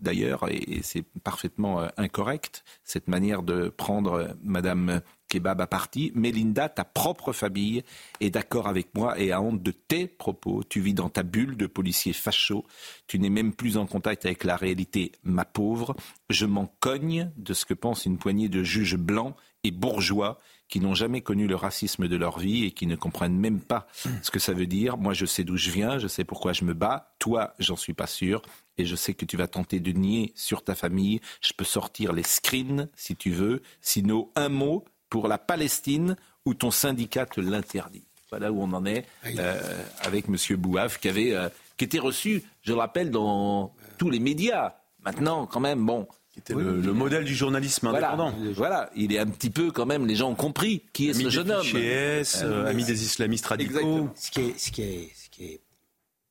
Speaker 1: d'ailleurs, et c'est parfaitement incorrect, cette manière de prendre Madame kebab à partie. Mélinda, ta propre famille est d'accord avec moi et a honte de tes propos. Tu vis dans ta bulle de policier facho. Tu n'es même plus en contact avec la réalité, ma pauvre. Je m'en cogne de ce que pense une poignée de juges blancs et bourgeois qui n'ont jamais connu le racisme de leur vie et qui ne comprennent même pas ce que ça veut dire. Moi, je sais d'où je viens, je sais pourquoi je me bats. Toi, j'en suis pas sûr. Et je sais que tu vas tenter de nier sur ta famille. Je peux sortir les screens si tu veux. Sinon, un mot, pour la Palestine où ton syndicat te l'interdit. Voilà où on en est euh, avec M. Bouaf, qui, avait, euh, qui était reçu, je le rappelle, dans tous les médias. Maintenant, quand même, bon.
Speaker 6: C'était le, modèle du journalisme indépendant.
Speaker 1: Voilà, il est un petit peu quand même, les gens ont compris qui est ce jeune homme.
Speaker 6: Euh, ami des islamistes radicaux.
Speaker 7: Ce qui est, ce qui est, ce qui est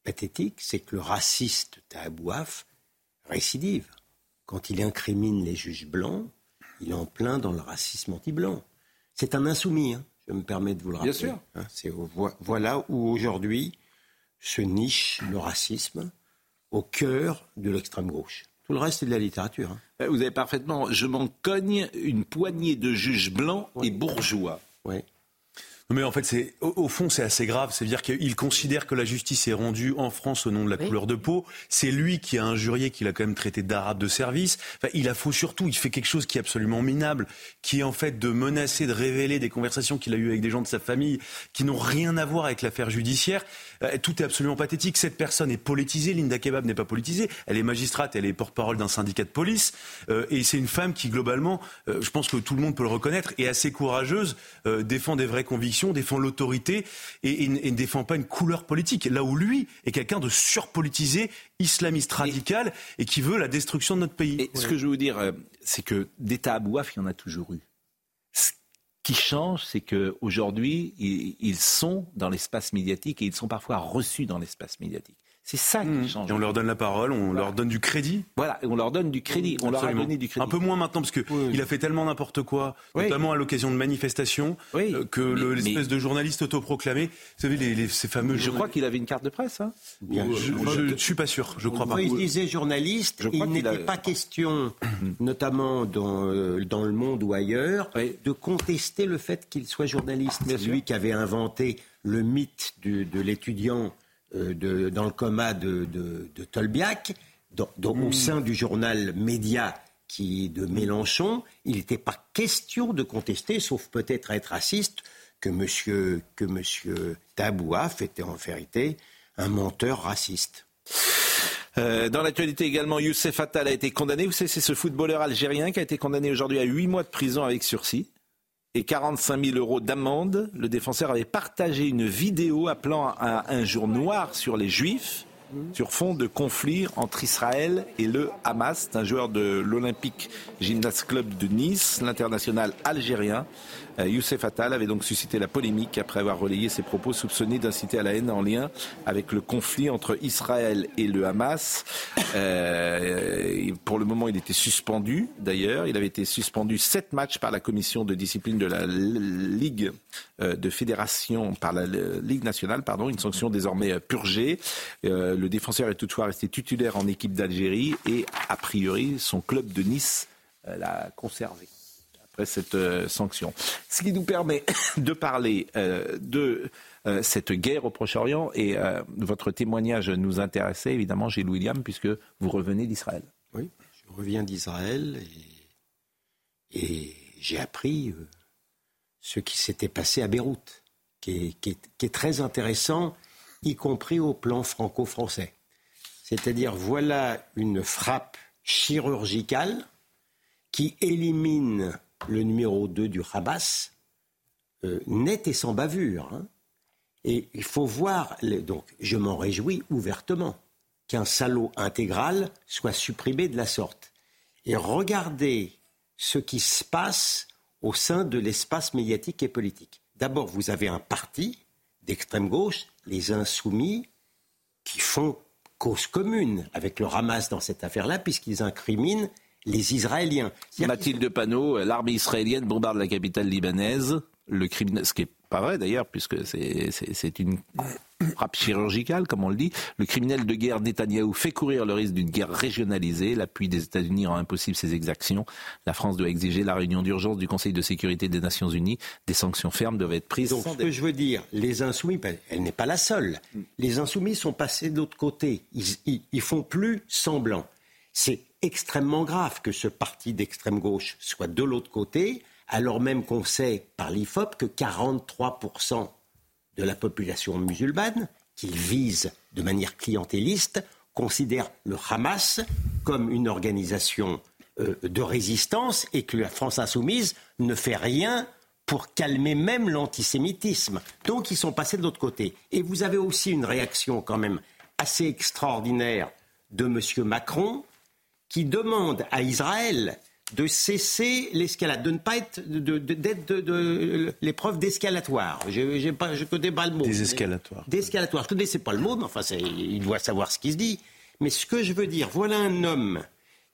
Speaker 7: pathétique, c'est que le raciste Tahabouaf récidive. Quand il incrimine les juges blancs, il est en plein dans le racisme anti-blanc. C'est un insoumis, hein, je me permets de vous le rappeler.
Speaker 1: Bien sûr.
Speaker 7: Hein, voilà où aujourd'hui se niche le racisme au cœur de l'extrême gauche. Tout le reste, c'est de la littérature. Hein.
Speaker 1: Ben, vous avez parfaitement. Je m'en cogne une poignée de juges blancs et bourgeois.
Speaker 7: Oui.
Speaker 6: Mais en fait, c'est au, fond, c'est assez grave. C'est-à-dire qu'il considère que la justice est rendue en France au nom de la couleur de peau. C'est lui qui a injurié, qu'il a quand même traité d'arabe de service. Enfin, il a faux surtout. Il fait quelque chose qui est absolument minable, qui est en fait de menacer, de révéler des conversations qu'il a eues avec des gens de sa famille qui n'ont rien à voir avec l'affaire judiciaire. Euh, tout est absolument pathétique. Cette personne est politisée. Linda Kebab n'est pas politisée. Elle est magistrate. Elle est porte-parole d'un syndicat de police. Euh, et c'est une femme qui, globalement, euh, je pense que tout le monde peut le reconnaître, est assez courageuse, défend des vraies convictions défend l'autorité et, ne défend pas une couleur politique. Là où lui est quelqu'un de surpolitisé, islamiste radical et, qui veut la destruction de notre pays.
Speaker 1: ce que je veux vous dire, euh, c'est que d'État à Bouaf, il y en a toujours eu. Qui change, c'est qu'aujourd'hui, ils sont dans l'espace médiatique et ils sont parfois reçus dans l'espace médiatique. C'est ça qui mmh. change.
Speaker 6: Et on leur donne la parole, on leur donne du crédit.
Speaker 1: Voilà, et on leur donne du crédit. On leur a donné du crédit.
Speaker 6: Un peu moins maintenant, parce qu'il il a fait tellement n'importe quoi, notamment à l'occasion de manifestations, euh, que l'espèce de journaliste autoproclamé, vous savez, les, ces fameux.
Speaker 1: Je crois qu'il avait une carte de presse. Hein.
Speaker 6: je ne suis pas sûr, je crois pas.
Speaker 7: il disait journaliste, il n'était pas question, [clears throat] notamment dans, euh, dans le monde ou ailleurs, de contester le fait qu'il soit journaliste. C'est lui qui avait inventé le mythe de l'étudiant de, dans le coma de, de, Tolbiac, au hmm. sein du journal Média qui de Mélenchon, il n'était pas question de contester, sauf peut-être être raciste, que monsieur, que monsieur Tabouaf était en vérité un menteur raciste.
Speaker 1: Euh, dans l'actualité également, Youssef Attal a été condamné. Vous savez, c'est ce footballeur algérien qui a été condamné aujourd'hui à 8 mois de prison avec sursis et 45 000 euros d'amende. Le défenseur avait partagé une vidéo appelant à un jour noir sur les Juifs sur fond de conflit entre Israël et le Hamas. Un joueur de l'Olympique Gymnast Club de Nice, l'international algérien, Youssef Attal avait donc suscité la polémique après avoir relayé ses propos soupçonnés d'inciter à la haine en lien avec le conflit entre Israël et le Hamas. Euh, pour le moment, il était suspendu d'ailleurs. Il avait été suspendu sept matchs par la commission de discipline de la Ligue euh, de fédération, par la Ligue nationale, pardon, une sanction désormais purgée. le défenseur est toutefois resté titulaire en équipe d'Algérie et a priori son club de Nice l'a conservé cette euh, sanction. Ce qui nous permet [coughs] de parler euh, de euh, cette guerre au Proche-Orient et votre témoignage nous intéressait évidemment, Gilles William, puisque vous revenez d'Israël.
Speaker 7: Oui, je reviens d'Israël et, j'ai appris ce qui s'était passé à Beyrouth, qui est, très intéressant, y compris au plan franco-français. C'est-à-dire, voilà une frappe chirurgicale qui élimine le numéro 2 du Hamas, euh, net et sans bavure. Hein. Et il faut voir, donc je m'en réjouis ouvertement, qu'un salaud intégral soit supprimé de la sorte. Et regardez ce qui se passe au sein de l'espace médiatique et politique. D'abord, vous avez un parti d'extrême gauche, les insoumis, qui font cause commune avec le Hamas dans cette affaire-là, puisqu'ils incriminent les Israéliens.
Speaker 1: Mathilde Panot, l'armée israélienne bombarde la capitale libanaise. Le crime, ce qui est pas vrai d'ailleurs, puisque c'est une frappe chirurgicale, comme on le dit. Le criminel de guerre Netanyahou fait courir le risque d'une guerre régionalisée. L'appui des États-Unis rend impossible ces exactions. La France doit exiger la réunion d'urgence du Conseil de sécurité des Nations Unies. Des sanctions fermes doivent être prises.
Speaker 7: Donc, ce que je veux dire, les insoumis, ben, elle n'est pas la seule. Les insoumis sont passés de l'autre côté. Ils, ils font plus semblant. C'est extrêmement grave que ce parti d'extrême gauche soit de l'autre côté, alors même qu'on sait par l'IFOP que 43% de la population musulmane, qu'il vise de manière clientéliste, considère le Hamas comme une organisation euh, de résistance et que la France insoumise ne fait rien pour calmer même l'antisémitisme. Donc ils sont passés de l'autre côté. Et vous avez aussi une réaction quand même assez extraordinaire de M. Macron, qui demande à Israël de cesser l'escalade, de ne pas être d'être de, l'épreuve d'escalatoire. Je ne connais pas le mot.
Speaker 6: Des escalatoires.
Speaker 7: D'escalatoire. Je ne connaissais pas le mot, mais enfin, il doit savoir ce qui se dit. Mais ce que je veux dire, voilà un homme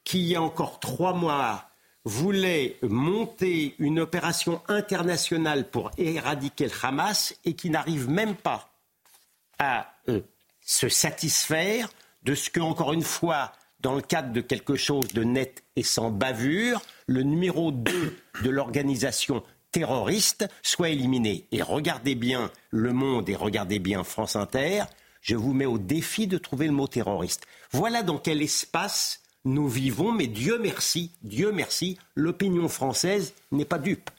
Speaker 7: qui, il y a encore trois mois, voulait monter une opération internationale pour éradiquer le Hamas et qui n'arrive même pas à euh, se satisfaire de ce que, encore une fois, dans le cadre de quelque chose de net et sans bavure, le numéro 2 de l'organisation terroristes soient éliminés. Et regardez bien Le Monde et regardez bien France Inter, je vous mets au défi de trouver le mot terroriste. Voilà dans quel espace nous vivons, mais Dieu merci, Dieu merci, l'opinion française n'est pas dupe.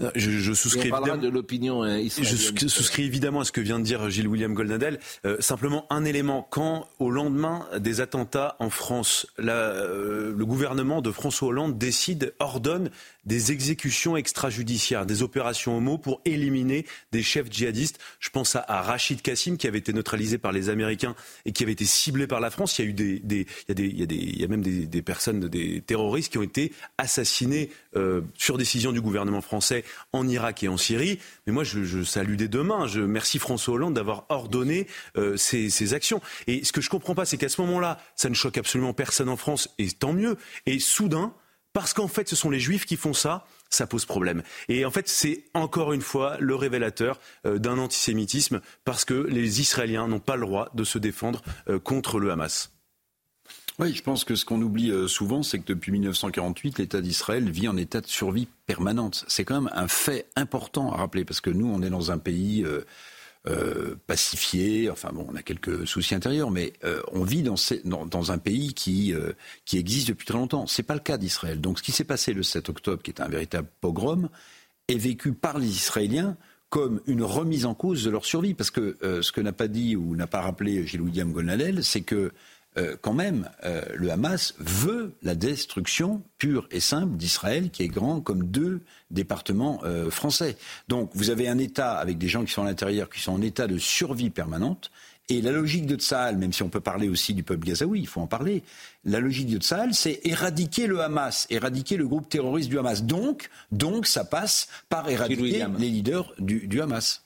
Speaker 6: Euh, je, souscris évidemment,
Speaker 1: de l'opinion
Speaker 6: euh, Je souscris évidemment à ce que vient de dire Gilles William Goldnadel. Euh, simplement un élément quand au lendemain des attentats en France, le gouvernement de François Hollande décide, ordonne des exécutions extrajudiciaires, des opérations homo pour éliminer des chefs djihadistes. Je pense à, Rachid Kassim qui avait été neutralisé par les Américains et qui avait été ciblé par la France. Il y a eu des, il, y a des, il, y a des, il y a même des, des, personnes, des terroristes qui ont été assassinés euh, sur décision du gouvernement français en Irak et en Syrie. Mais moi, je, salue des deux mains. Je merci François Hollande d'avoir ordonné euh, ces, actions. Et ce que je comprends pas, c'est qu'à ce moment-là, ça ne choque absolument personne en France, et tant mieux. Et soudain, parce qu'en fait, ce sont les juifs qui font ça, ça pose problème. Et en fait, c'est encore une fois le révélateur euh, d'un antisémitisme, parce que les Israéliens n'ont pas le droit de se défendre euh, contre le Hamas.
Speaker 3: Oui, je pense que ce qu'on oublie euh, souvent, c'est que depuis 1948, l'État d'Israël vit en état de survie permanente. C'est quand même un fait important à rappeler, parce que nous, on est dans un pays euh, pacifié. Enfin bon, on a quelques soucis intérieurs, mais euh, on vit dans, un pays qui, euh, existe depuis très longtemps. C'est pas le cas d'Israël. Donc ce qui s'est passé le 7 octobre, qui est un véritable pogrom, est vécu par les Israéliens comme une remise en cause de leur survie. Parce que ce que n'a pas dit ou n'a pas rappelé Gilles William Gonadel, c'est que euh, quand même, euh, le Hamas veut la destruction pure et simple d'Israël, qui est grand comme deux départements euh, français. Donc vous avez un État avec des gens qui sont à l'intérieur, qui sont en état de survie permanente. Et la logique de Tsahal, même si on peut parler aussi du peuple gazaoui, il faut en parler, la logique de Tsahal, c'est éradiquer le Hamas, éradiquer le groupe terroriste du Hamas. Donc, donc ça passe par éradiquer les leaders du, du Hamas.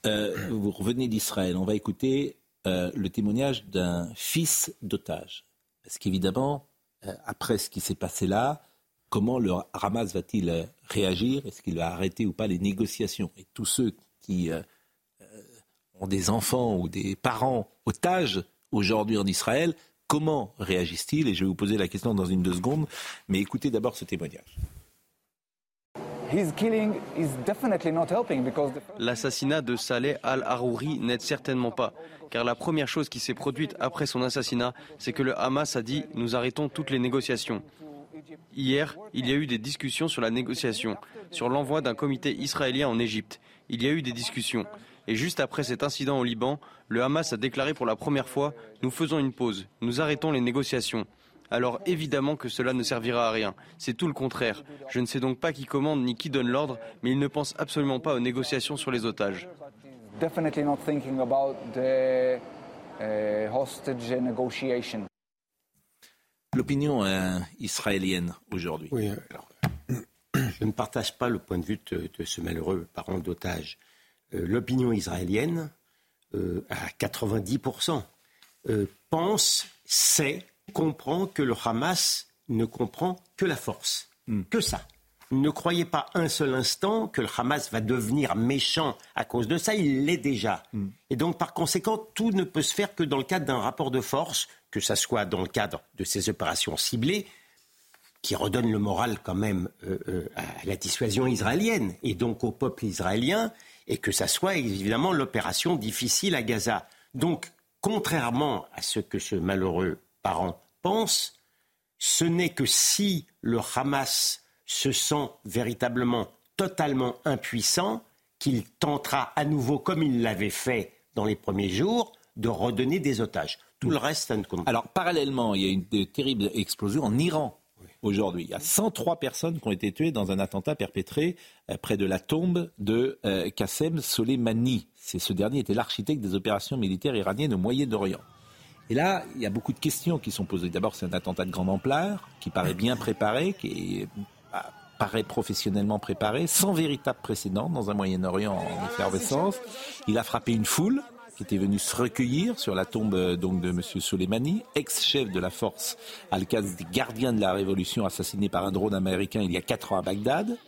Speaker 1: vous revenez d'Israël, on va écouter euh, le témoignage d'un fils d'otage. Parce qu'évidemment, euh, après ce qui s'est passé là, comment le Hamas va-t-il euh, réagir? Est-ce qu'il va arrêter ou pas les négociations? Et tous ceux qui ont des enfants ou des parents otages aujourd'hui en Israël, comment réagissent-ils? Et je vais vous poser la question dans une deux secondes, mais écoutez d'abord ce témoignage.
Speaker 15: L'assassinat de Saleh al-Harouri n'aide certainement pas, car la première chose qui s'est produite après son assassinat, c'est que le Hamas a dit nous arrêtons toutes les négociations. Hier, il y a eu des discussions sur la négociation, sur l'envoi d'un comité israélien en Égypte. Il y a eu des discussions. Et juste après cet incident au Liban, le Hamas a déclaré pour la première fois Nous faisons une pause, nous arrêtons les négociations alors évidemment que cela ne servira à rien. C'est tout le contraire. Je ne sais donc pas qui commande ni qui donne l'ordre, mais il ne pense absolument pas aux négociations sur les otages.
Speaker 1: L'opinion euh, israélienne aujourd'hui.
Speaker 7: Oui, alors, [clears throat] je ne partage pas le point de vue de, ce malheureux parent d'otage. Euh, l'opinion israélienne, euh, à 90%, pense, sait comprend que le Hamas ne comprend que la force, hmm. que ça. Ne croyez pas un seul instant que le Hamas va devenir méchant à cause de ça, il l'est déjà. Hmm. Et donc par conséquent, tout ne peut se faire que dans le cadre d'un rapport de force, que ça soit dans le cadre de ces opérations ciblées, qui redonnent le moral quand même euh, euh, à la dissuasion israélienne et donc au peuple israélien, et que ça soit évidemment l'opération difficile à Gaza. Donc, contrairement à ce que ce malheureux parents pensent, ce n'est que si le Hamas se sent véritablement totalement impuissant qu'il tentera à nouveau, comme il l'avait fait dans les premiers jours, de redonner des otages. Tout le reste, ça ne compte
Speaker 1: pas. Alors, parallèlement, il y a une terrible explosion en Iran aujourd'hui. Il y a 103 personnes qui ont été tuées dans un attentat perpétré euh, près de la tombe de euh, Qassem Soleimani. Ce dernier était l'architecte des opérations militaires iraniennes au Moyen-Orient. Et là, il y a beaucoup de questions qui sont posées. D'abord, c'est un attentat de grande ampleur, qui paraît bien préparé, qui bah, paraît professionnellement préparé, sans véritable précédent dans un Moyen-Orient en effervescence. Il a frappé une foule qui était venue se recueillir sur la tombe euh, donc de M. Soleimani, ex-chef de la force Al-Qaïda, gardien de la révolution, assassiné par un drone américain il y a quatre ans à Bagdad.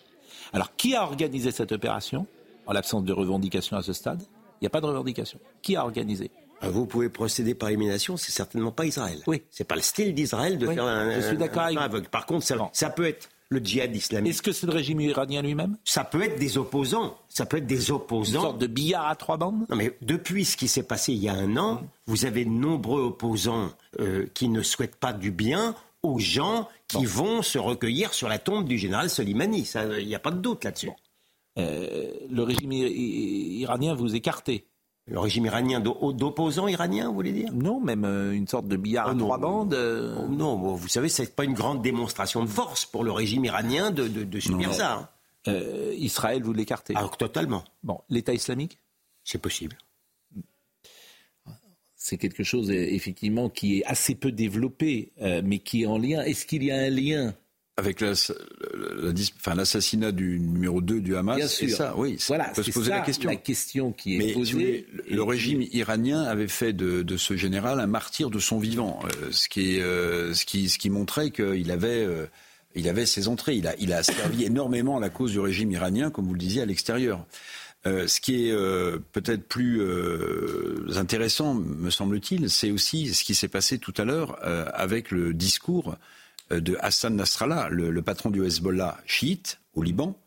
Speaker 1: Alors, qui a organisé cette opération En l'absence de revendication à ce stade, il n'y a pas de revendication. Qui a organisé?
Speaker 7: ah, vous pouvez procéder par élimination, c'est certainement pas Israël. Oui. C'est pas le style d'Israël de faire un.
Speaker 1: Je suis d'accord avec
Speaker 7: aveugle. Par contre, ça, ça, peut être le djihad islamique.
Speaker 1: Est-ce que c'est le régime iranien lui-même?
Speaker 7: Ça peut être des opposants. Ça peut être des opposants. Une
Speaker 1: sorte de billard à trois bandes?
Speaker 7: Non, mais depuis ce qui s'est passé il y a un an, vous avez de nombreux opposants euh, qui ne souhaitent pas du bien aux gens qui vont se recueillir sur la tombe du général Soleimani. Il n'y a pas de doute là-dessus.
Speaker 1: Euh, le régime iranien vous écartez
Speaker 7: le régime iranien d'opposants iraniens, vous voulez dire?
Speaker 1: Non, même euh, une sorte de billard à oh trois bandes. Euh.
Speaker 7: Oh non, vous savez, ce n'est pas une grande démonstration de force pour le régime iranien de, de, subir ça.
Speaker 1: Hein. Israël, vous l'écartez?
Speaker 7: Alors, Totalement.
Speaker 1: Bon, l'État islamique?
Speaker 7: C'est possible.
Speaker 1: C'est quelque chose, effectivement, qui est assez peu développé, mais qui est en lien. Est-ce qu'il y a un lien
Speaker 3: avec l'assassinat du numéro 2 du Hamas,
Speaker 1: sûr.
Speaker 3: ça, oui,
Speaker 1: voilà, on peut se poser la question. La question qui est posée.
Speaker 3: le régime iranien avait fait de, ce général un martyr de son vivant, euh, ce, qui euh, ce, qui, ce qui montrait qu'il avait, euh, il avait ses entrées. Il a, il a servi [coughs] énormément à la cause du régime iranien, comme vous le disiez, à l'extérieur. ce qui est peut-être plus intéressant, me semble-t-il, c'est aussi ce qui s'est passé tout à l'heure avec le discours euh, de Hassan Nasrallah, le, patron du Hezbollah chiite au Liban,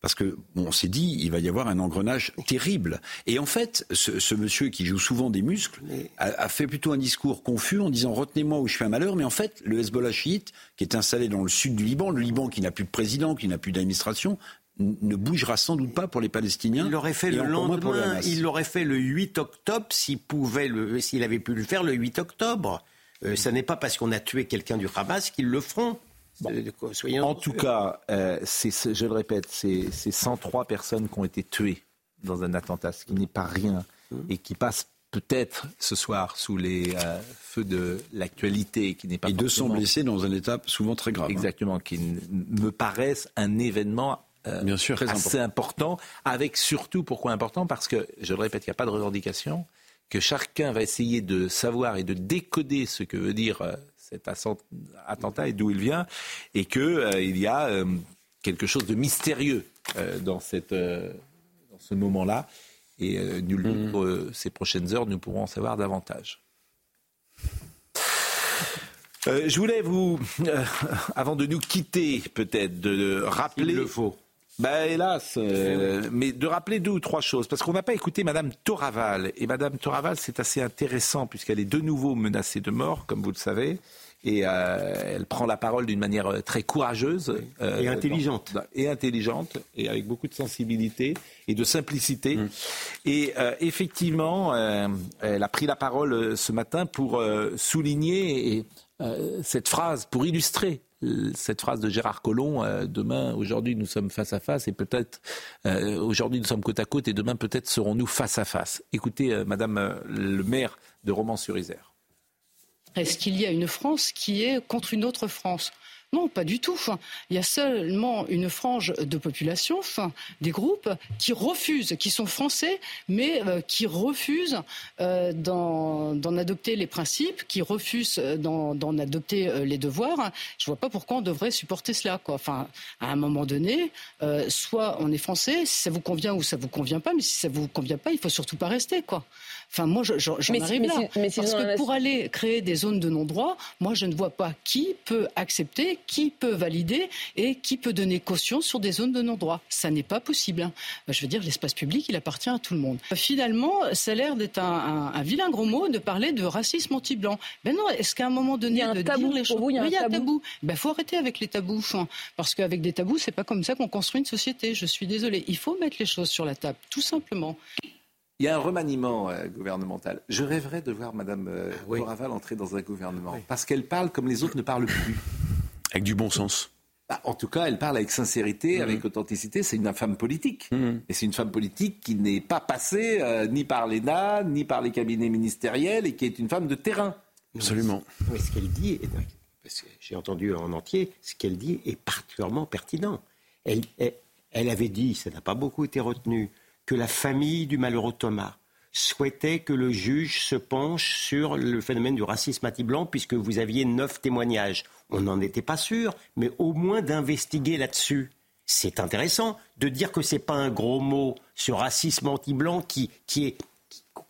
Speaker 3: parce que on s'est dit il va y avoir un engrenage terrible. Et en fait, ce, monsieur qui joue souvent des muscles a, fait plutôt un discours confus en disant retenez-moi où je fais un malheur. Mais en fait, le Hezbollah chiite, qui est installé dans le sud du Liban, le Liban qui n'a plus de président, qui n'a plus d'administration, ne bougera sans doute pas pour les Palestiniens.
Speaker 7: Il l'aurait fait le lendemain, il l'aurait fait le 8 octobre s'il pouvait, s'il avait pu le faire le 8 octobre. Euh, ce n'est pas parce qu'on a tué quelqu'un du Hamas qu'ils le feront.
Speaker 1: en tout cas, euh, je le répète, c'est 103 personnes qui ont été tuées dans un attentat, ce qui n'est pas rien, mmh. et qui passent peut-être ce soir sous les euh, feux de l'actualité, qui n'est pas.
Speaker 3: Et 200 blessés dans un état souvent très grave.
Speaker 1: Hein. Exactement, qui me paraissent un événement Bien sûr, assez important. avec surtout, pourquoi important Parce que, je le répète, il n'y a pas de revendication, que chacun va essayer de savoir et de décoder ce que veut dire euh, cet attentat et d'où il vient, et qu'il euh, y a euh, quelque chose de mystérieux dans, cette, dans ce moment-là. Et nul doute mmh. ces prochaines heures, nous pourrons en savoir davantage. je voulais vous, [laughs] avant de nous quitter, peut-être, de rappeler.
Speaker 7: Il le faut.
Speaker 1: Ben hélas, euh, mais de rappeler deux ou trois choses, parce qu'on n'a pas écouté Madame Toraval. Et Madame Toraval, c'est assez intéressant, puisqu'elle est de nouveau menacée de mort, comme vous le savez. Et euh, elle prend la parole d'une manière euh, très courageuse.
Speaker 7: et intelligente.
Speaker 1: et intelligente, et avec beaucoup de sensibilité et de simplicité. Mm. Et effectivement, elle a pris la parole ce matin pour souligner cette phrase, pour illustrer cette phrase de Gérard Collomb, euh, demain, aujourd'hui nous sommes face à face et peut-être euh, aujourd'hui nous sommes côte à côte et demain peut-être serons-nous face à face. Écoutez, euh, Madame le maire de Romans-sur-Isère.
Speaker 16: Est-ce qu'il y a une France qui est contre une autre France? Non, pas du tout. Il y a seulement une frange de population, des groupes qui refusent, qui sont français, mais euh, qui refusent euh, d'en adopter les principes, qui refusent euh, d'en adopter les devoirs. Je ne vois pas pourquoi on devrait supporter cela. Enfin, à un moment donné, soit on est français, si ça vous convient ou ça vous convient pas, mais si ça vous convient pas, il faut surtout pas rester. Quoi. Enfin, moi, j'en arrive là. Parce que pour aller créer des zones de non-droit, moi, je ne vois pas qui peut accepter, qui peut valider et qui peut donner caution sur des zones de non-droit. Ça n'est pas possible. Hein. Je veux dire, l'espace public, il appartient à tout le monde. Finalement, ça a l'air d'être un, vilain gros mot de parler de racisme anti-blanc. Ben non, est-ce qu'à un moment donné,
Speaker 11: il y a un tabou
Speaker 16: les
Speaker 11: choses... il y a un, tabou.
Speaker 16: Il ben, faut arrêter avec les tabous. Parce qu'avec des tabous, c'est pas comme ça qu'on construit une société. Je suis désolée. Il faut mettre les choses sur la table, tout simplement.
Speaker 1: Il y a un remaniement euh, gouvernemental. Je rêverais de voir Mme euh, entrer dans un gouvernement. Parce qu'elle parle comme les autres ne parlent plus.
Speaker 3: Avec du bon sens.
Speaker 1: Bah, en tout cas, elle parle avec sincérité, mhm. avec authenticité. C'est une femme politique. Mhm. Et c'est une femme politique qui n'est pas passée euh, ni par l'ENA, ni par les cabinets ministériels, et qui est une femme de terrain.
Speaker 3: Absolument.
Speaker 7: Mais ce qu'elle dit, j'ai entendu en entier, ce qu'elle dit est particulièrement pertinent. Elle, elle avait dit, ça n'a pas beaucoup été retenu, que la famille du malheureux Thomas souhaitait que le juge se penche sur le phénomène du racisme anti-blanc, puisque vous aviez neuf témoignages. On n'en était pas sûr, mais au moins d'investiguer là-dessus. C'est intéressant de dire que ce n'est pas un gros mot, ce racisme anti-blanc qui, qui est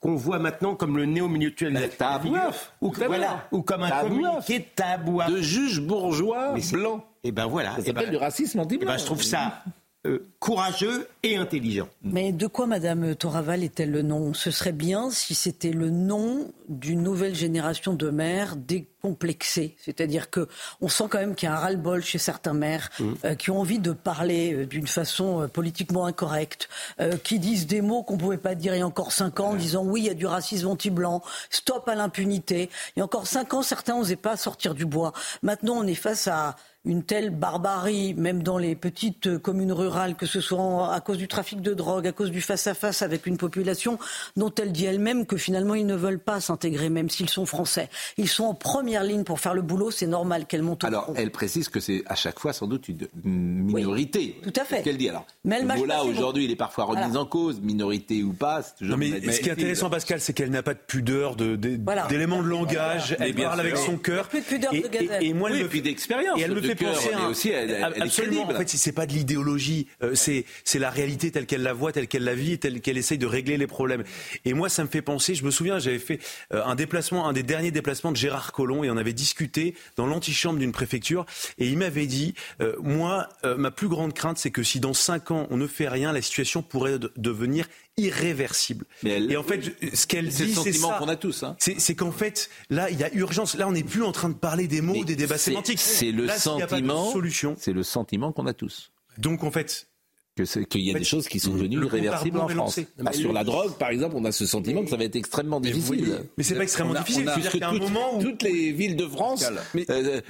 Speaker 7: qu'on voit maintenant comme le néo mutuel
Speaker 1: tabouaf
Speaker 7: ou, voilà, ou comme un communiqué tabouaf
Speaker 1: de juge bourgeois blanc
Speaker 7: Et ben voilà.
Speaker 1: Ça s'appelle
Speaker 7: ben,
Speaker 1: du racisme anti-blanc.
Speaker 7: ben, je trouve ça euh, courageux et intelligent.
Speaker 8: Mais de quoi Madame Toraval est-elle le nom? Ce serait bien si c'était le nom d'une nouvelle génération de maires décomplexés. C'est-à-dire que on sent quand même qu'il y a un ras-le-bol chez certains maires mmh. euh, qui ont envie de parler euh, d'une façon euh, politiquement incorrecte, euh, qui disent des mots qu'on ne pouvait pas dire il y a encore cinq ans, en disant oui, il y a du racisme anti-blanc, stop à l'impunité. Il y a encore cinq ans, certains n'osaient pas sortir du bois. Maintenant, on est face à une telle barbarie, même dans les petites communes rurales, que ce soit à cause du trafic de drogue, à cause du face-à-face avec une population dont elle dit elle-même que finalement ils ne veulent pas s'intégrer, même s'ils sont français. Ils sont en première ligne pour faire le boulot, c'est normal qu'elle monte au
Speaker 1: Alors, elle précise que c'est à chaque fois sans doute une minorité.
Speaker 8: tout à fait.
Speaker 1: Qu'elle dit alors. Mais le là aujourd'hui, il est parfois remis en cause, minorité ou pas.
Speaker 6: Toujours mais, ce qui est intéressant, Pascal, c'est qu'elle n'a pas de pudeur d'éléments de, langage. Elle parle avec son cœur.
Speaker 8: Plus de pudeur de gazelle.
Speaker 1: Et, moi, elle me,
Speaker 6: d'expérience. Et elle me fait penser à aussi, absolument. En fait, c'est pas de l'idéologie, euh, c'est c'est la réalité telle qu'elle la voit, telle qu'elle la vit, telle qu'elle essaye de régler les problèmes. Et moi, ça me fait penser. Je me souviens, j'avais fait euh, un déplacement, un des derniers déplacements de Gérard Collomb, et on avait discuté dans l'antichambre d'une préfecture, et il m'avait dit, euh, moi, ma plus grande crainte, c'est que si dans cinq ans on ne fait rien, la situation pourrait devenir irréversible. et en fait, ce qu'elle dit,
Speaker 1: c'est le sentiment qu'on a tous. Hein.
Speaker 6: C'est qu'en fait, là, il y a urgence. Là, on n'est plus en train de parler des mots, des débats sémantiques.
Speaker 1: C'est le sentiment. C'est le sentiment qu'on a tous.
Speaker 6: Donc en fait,
Speaker 1: qu'il y a des choses qui sont devenues irréversibles en France. Bah, sur la drogue, par exemple, on a ce sentiment que ça va être extrêmement difficile.
Speaker 6: Mais c'est pas extrêmement difficile.
Speaker 1: C'est-à-dire qu'à un moment où toutes les villes de France euh,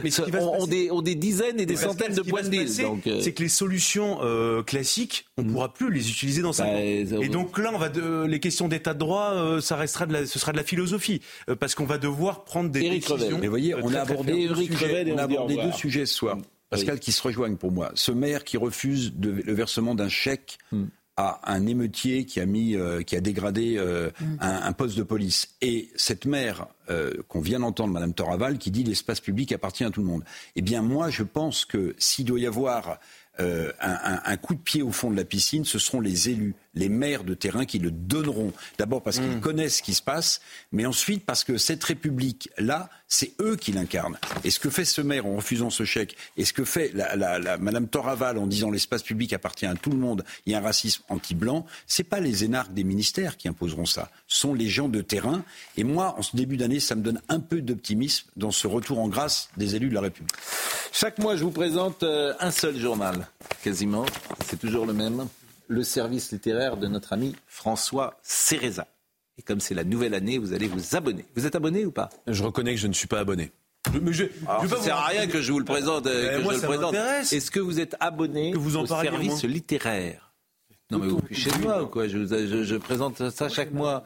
Speaker 1: ont, des, ont, des, dizaines et des centaines de points de deal.
Speaker 6: Euh, c'est que les solutions euh, classiques, on ne mm. pourra plus les utiliser dans ça. Bah, et donc là, on va de, les questions d'état de droit, ça restera de la, ce sera de la philosophie, parce qu'on va devoir prendre des décisions.
Speaker 3: Mais voyez, on a abordé, on a abordé deux sujets ce soir. Pascal, qui se rejoignent pour moi. Ce maire qui refuse le versement d'un chèque hmm. à un émeutier qui a mis, euh, qui a dégradé euh, hmm. un, poste de police. Et cette maire euh, qu'on vient d'entendre, Madame Toraval, qui dit l'espace public appartient à tout le monde. Eh bien, moi, je pense que s'il doit y avoir un, un, coup de pied au fond de la piscine, ce seront les élus les maires de terrain qui le donneront. D'abord parce qu'ils mmh. connaissent ce qui se passe, mais ensuite parce que cette République-là, c'est eux qui l'incarnent. Et ce que fait ce maire en refusant ce chèque, et ce que fait la, la, Madame Toraval en disant l'espace public appartient à tout le monde, il y a un racisme anti-blanc, c'est pas les énarques des ministères qui imposeront ça, ce sont les gens de terrain. Et moi, en ce début d'année, ça me donne un peu d'optimisme dans ce retour en grâce des élus de la République.
Speaker 1: Chaque mois, je vous présente euh, un seul journal, quasiment. C'est toujours le même le service littéraire de notre ami François Céreza. Et comme c'est la nouvelle année, vous allez vous abonner. Vous êtes abonné ou pas?
Speaker 6: Je reconnais que je ne suis pas abonné.
Speaker 1: Mais je, ça sert à rien que je vous le présente. Euh, que je le présente. Est-ce que vous êtes abonné que vous en au service littéraire? Non, mais vous chez moi ou quoi? Je, je, présente ça chaque mois.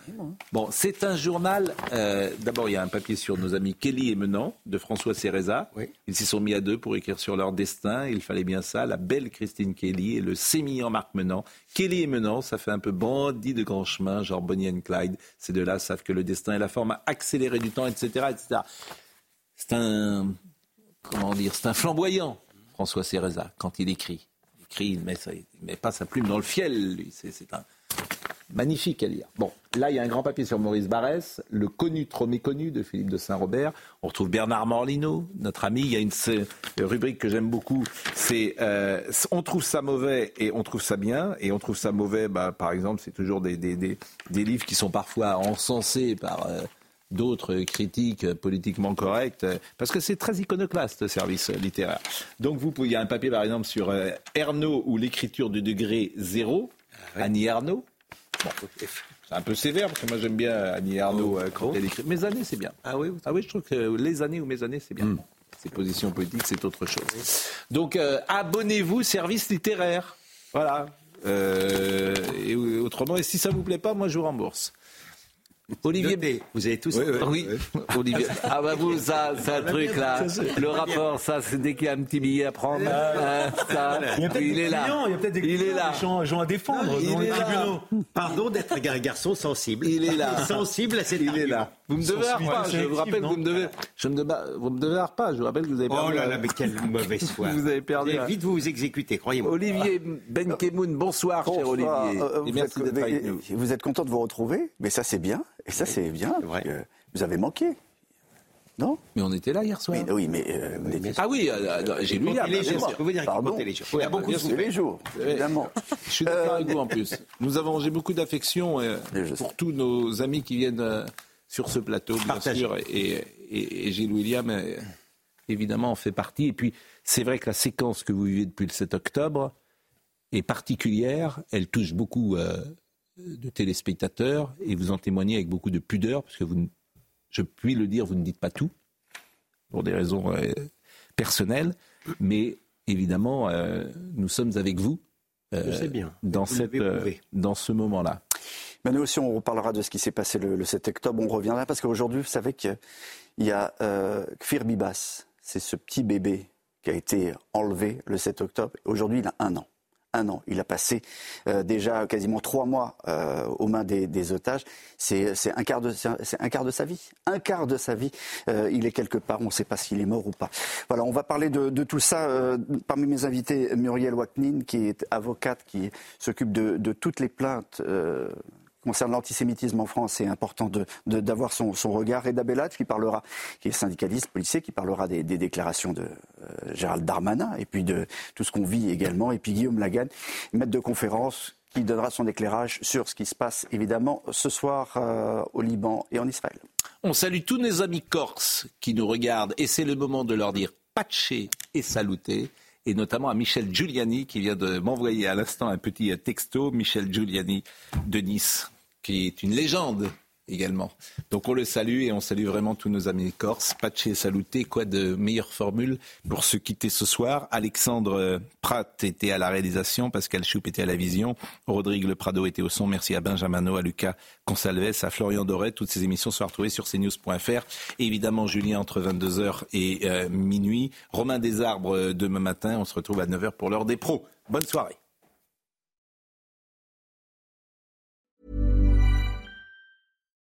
Speaker 1: Bon, c'est un journal. Euh, d'abord, il y a un papier sur nos amis Kelly et Menant de François Céreza. Ils s'y sont mis à deux pour écrire sur leur destin. Il fallait bien ça. La belle Christine Kelly et le sémillant Marc Menant. Kelly et Menant, ça fait un peu bandit de grand chemin, genre Bonnie and Clyde. Ces deux-là savent que le destin est la forme à accélérer du temps, etc., etc. C'est un, comment dire, c'est un flamboyant, François Céreza, quand il écrit écrit, il met pas sa plume dans le fiel, lui. C'est un magnifique à lire. Bon, là, il y a un grand papier sur Maurice Barrès, le connu trop méconnu de Philippe de Saint-Robert. On retrouve Bernard Morlino, notre ami. Il y a une rubrique que j'aime beaucoup, c'est euh, on trouve ça mauvais et on trouve ça bien. Et on trouve ça mauvais, bah, par exemple, c'est toujours des, des, des, des, livres qui sont parfois encensés par... Euh, d'autres critiques politiquement correctes, parce que c'est très iconoclaste, ce service littéraire. Donc vous pouvez, il y a un papier par exemple sur euh, Ernaud ou l'écriture du degré zéro, ah Annie Ernaud. c'est un peu sévère, parce que moi j'aime bien Annie Ernaud oh. euh, quand elle écrit. Mes années, c'est bien. Ah oui, ah oui, je trouve que les années ou mes années, c'est bien. Hmm. Ces positions politiques, c'est autre chose. Donc euh, abonnez-vous, service littéraire. Voilà. et autrement, et si ça vous plaît pas, moi je vous rembourse.
Speaker 7: Olivier, vous avez tous.
Speaker 1: Oui, [laughs] Olivier. Ah bah vous, ça, c'est un truc là. Le rapport, ça, c'est dès qu'il y a un petit billet à prendre.
Speaker 6: Ah. ça, il, est là. Il y a peut-être des il est là. gens, à défendre dans les tribunaux.
Speaker 7: Pardon d'être un garçon sensible.
Speaker 1: Il est là.
Speaker 7: Sensible à cette Il est là.
Speaker 1: Vous me devez un repas. Je vous rappelle que vous me devez. Je me vous me devez un repas. Je vous rappelle que vous avez perdu.
Speaker 7: Oh là là, mais quelle [laughs] mauvaise foi.
Speaker 1: vous avez perdu.
Speaker 7: Vous vite vous vous exécuter, croyez-moi.
Speaker 1: Olivier Benkemoun, bonsoir, cher Olivier. Euh,
Speaker 17: et merci d'être avec nous. Vous êtes content de vous retrouver, mais ça c'est bien. Et ça, c'est bien. Vrai. vous avez manqué. Non?
Speaker 1: Mais on était là hier soir.
Speaker 17: oui, mais. Euh,
Speaker 1: ah oui, j'ai lu hier.
Speaker 7: les jours. Je peux vous dire qu'il comptait les jours.
Speaker 17: Il y a beaucoup de les jours, évidemment. [laughs]
Speaker 1: Je suis d'accord avec vous en plus. Nous avons, j'ai beaucoup d'affection pour tous nos amis qui viennent sur ce plateau, bien sûr, et, et, Gilles William, évidemment, en fait partie. Et puis, c'est vrai que la séquence que vous vivez depuis le 7 octobre est particulière. Elle touche beaucoup de téléspectateurs et vous en témoignez avec beaucoup de pudeur, parce que vous, je puis le dire, vous ne dites pas tout, pour des raisons euh, personnelles, mais évidemment, euh, nous sommes avec vous.
Speaker 7: Euh, bien.
Speaker 1: Dans, cette, dans ce moment-là.
Speaker 17: Mais nous aussi, on reparlera de ce qui s'est passé le, 7 octobre. On reviendra parce qu'aujourd'hui, vous savez qu'il y a Kfir Bibas. C'est ce petit bébé qui a été enlevé le 7 octobre. Aujourd'hui, il a un an un an. Il a passé euh, déjà quasiment trois mois euh, aux mains des, otages. C'est un, quart de, un quart de sa vie. Un quart de sa vie, euh, il est quelque part. On ne sait pas s'il est mort ou pas. Voilà, on va parler de, tout ça. parmi mes invités, Muriel Waknin, qui est avocate, qui s'occupe de, toutes les plaintes concerne l'antisémitisme en France, c'est important d'avoir son, regard. Reda Bellat, qui parlera, qui est syndicaliste, policier, qui parlera des, déclarations de euh, Gérald Darmanin et puis de tout ce qu'on vit également. Et puis Guillaume Lagan, maître de conférence, qui donnera son éclairage sur ce qui se passe évidemment ce soir euh, au Liban et en Israël.
Speaker 1: On salue tous nos amis corses qui nous regardent et c'est le moment de leur dire patché et saluté et notamment à Michel Giuliani qui vient de m'envoyer à l'instant un petit texto. Michel Giuliani de Nice, qui est une légende également. Donc on le salue et on salue vraiment tous nos amis corses. Pache saluté, quoi de meilleure formule pour se quitter ce soir? Alexandre Pratt était à la réalisation, Pascal Choup était à la vision, Rodrigue Le Prado était au son. Merci à Benjamin à Lucas Consalves, à Florian Doré. Toutes ces émissions sont retrouvées sur cnews.fr. évidemment, Julien entre 22h et euh, minuit. Romain Desarbres euh, demain matin. On se retrouve à 9h pour l'heure des pros. Bonne soirée.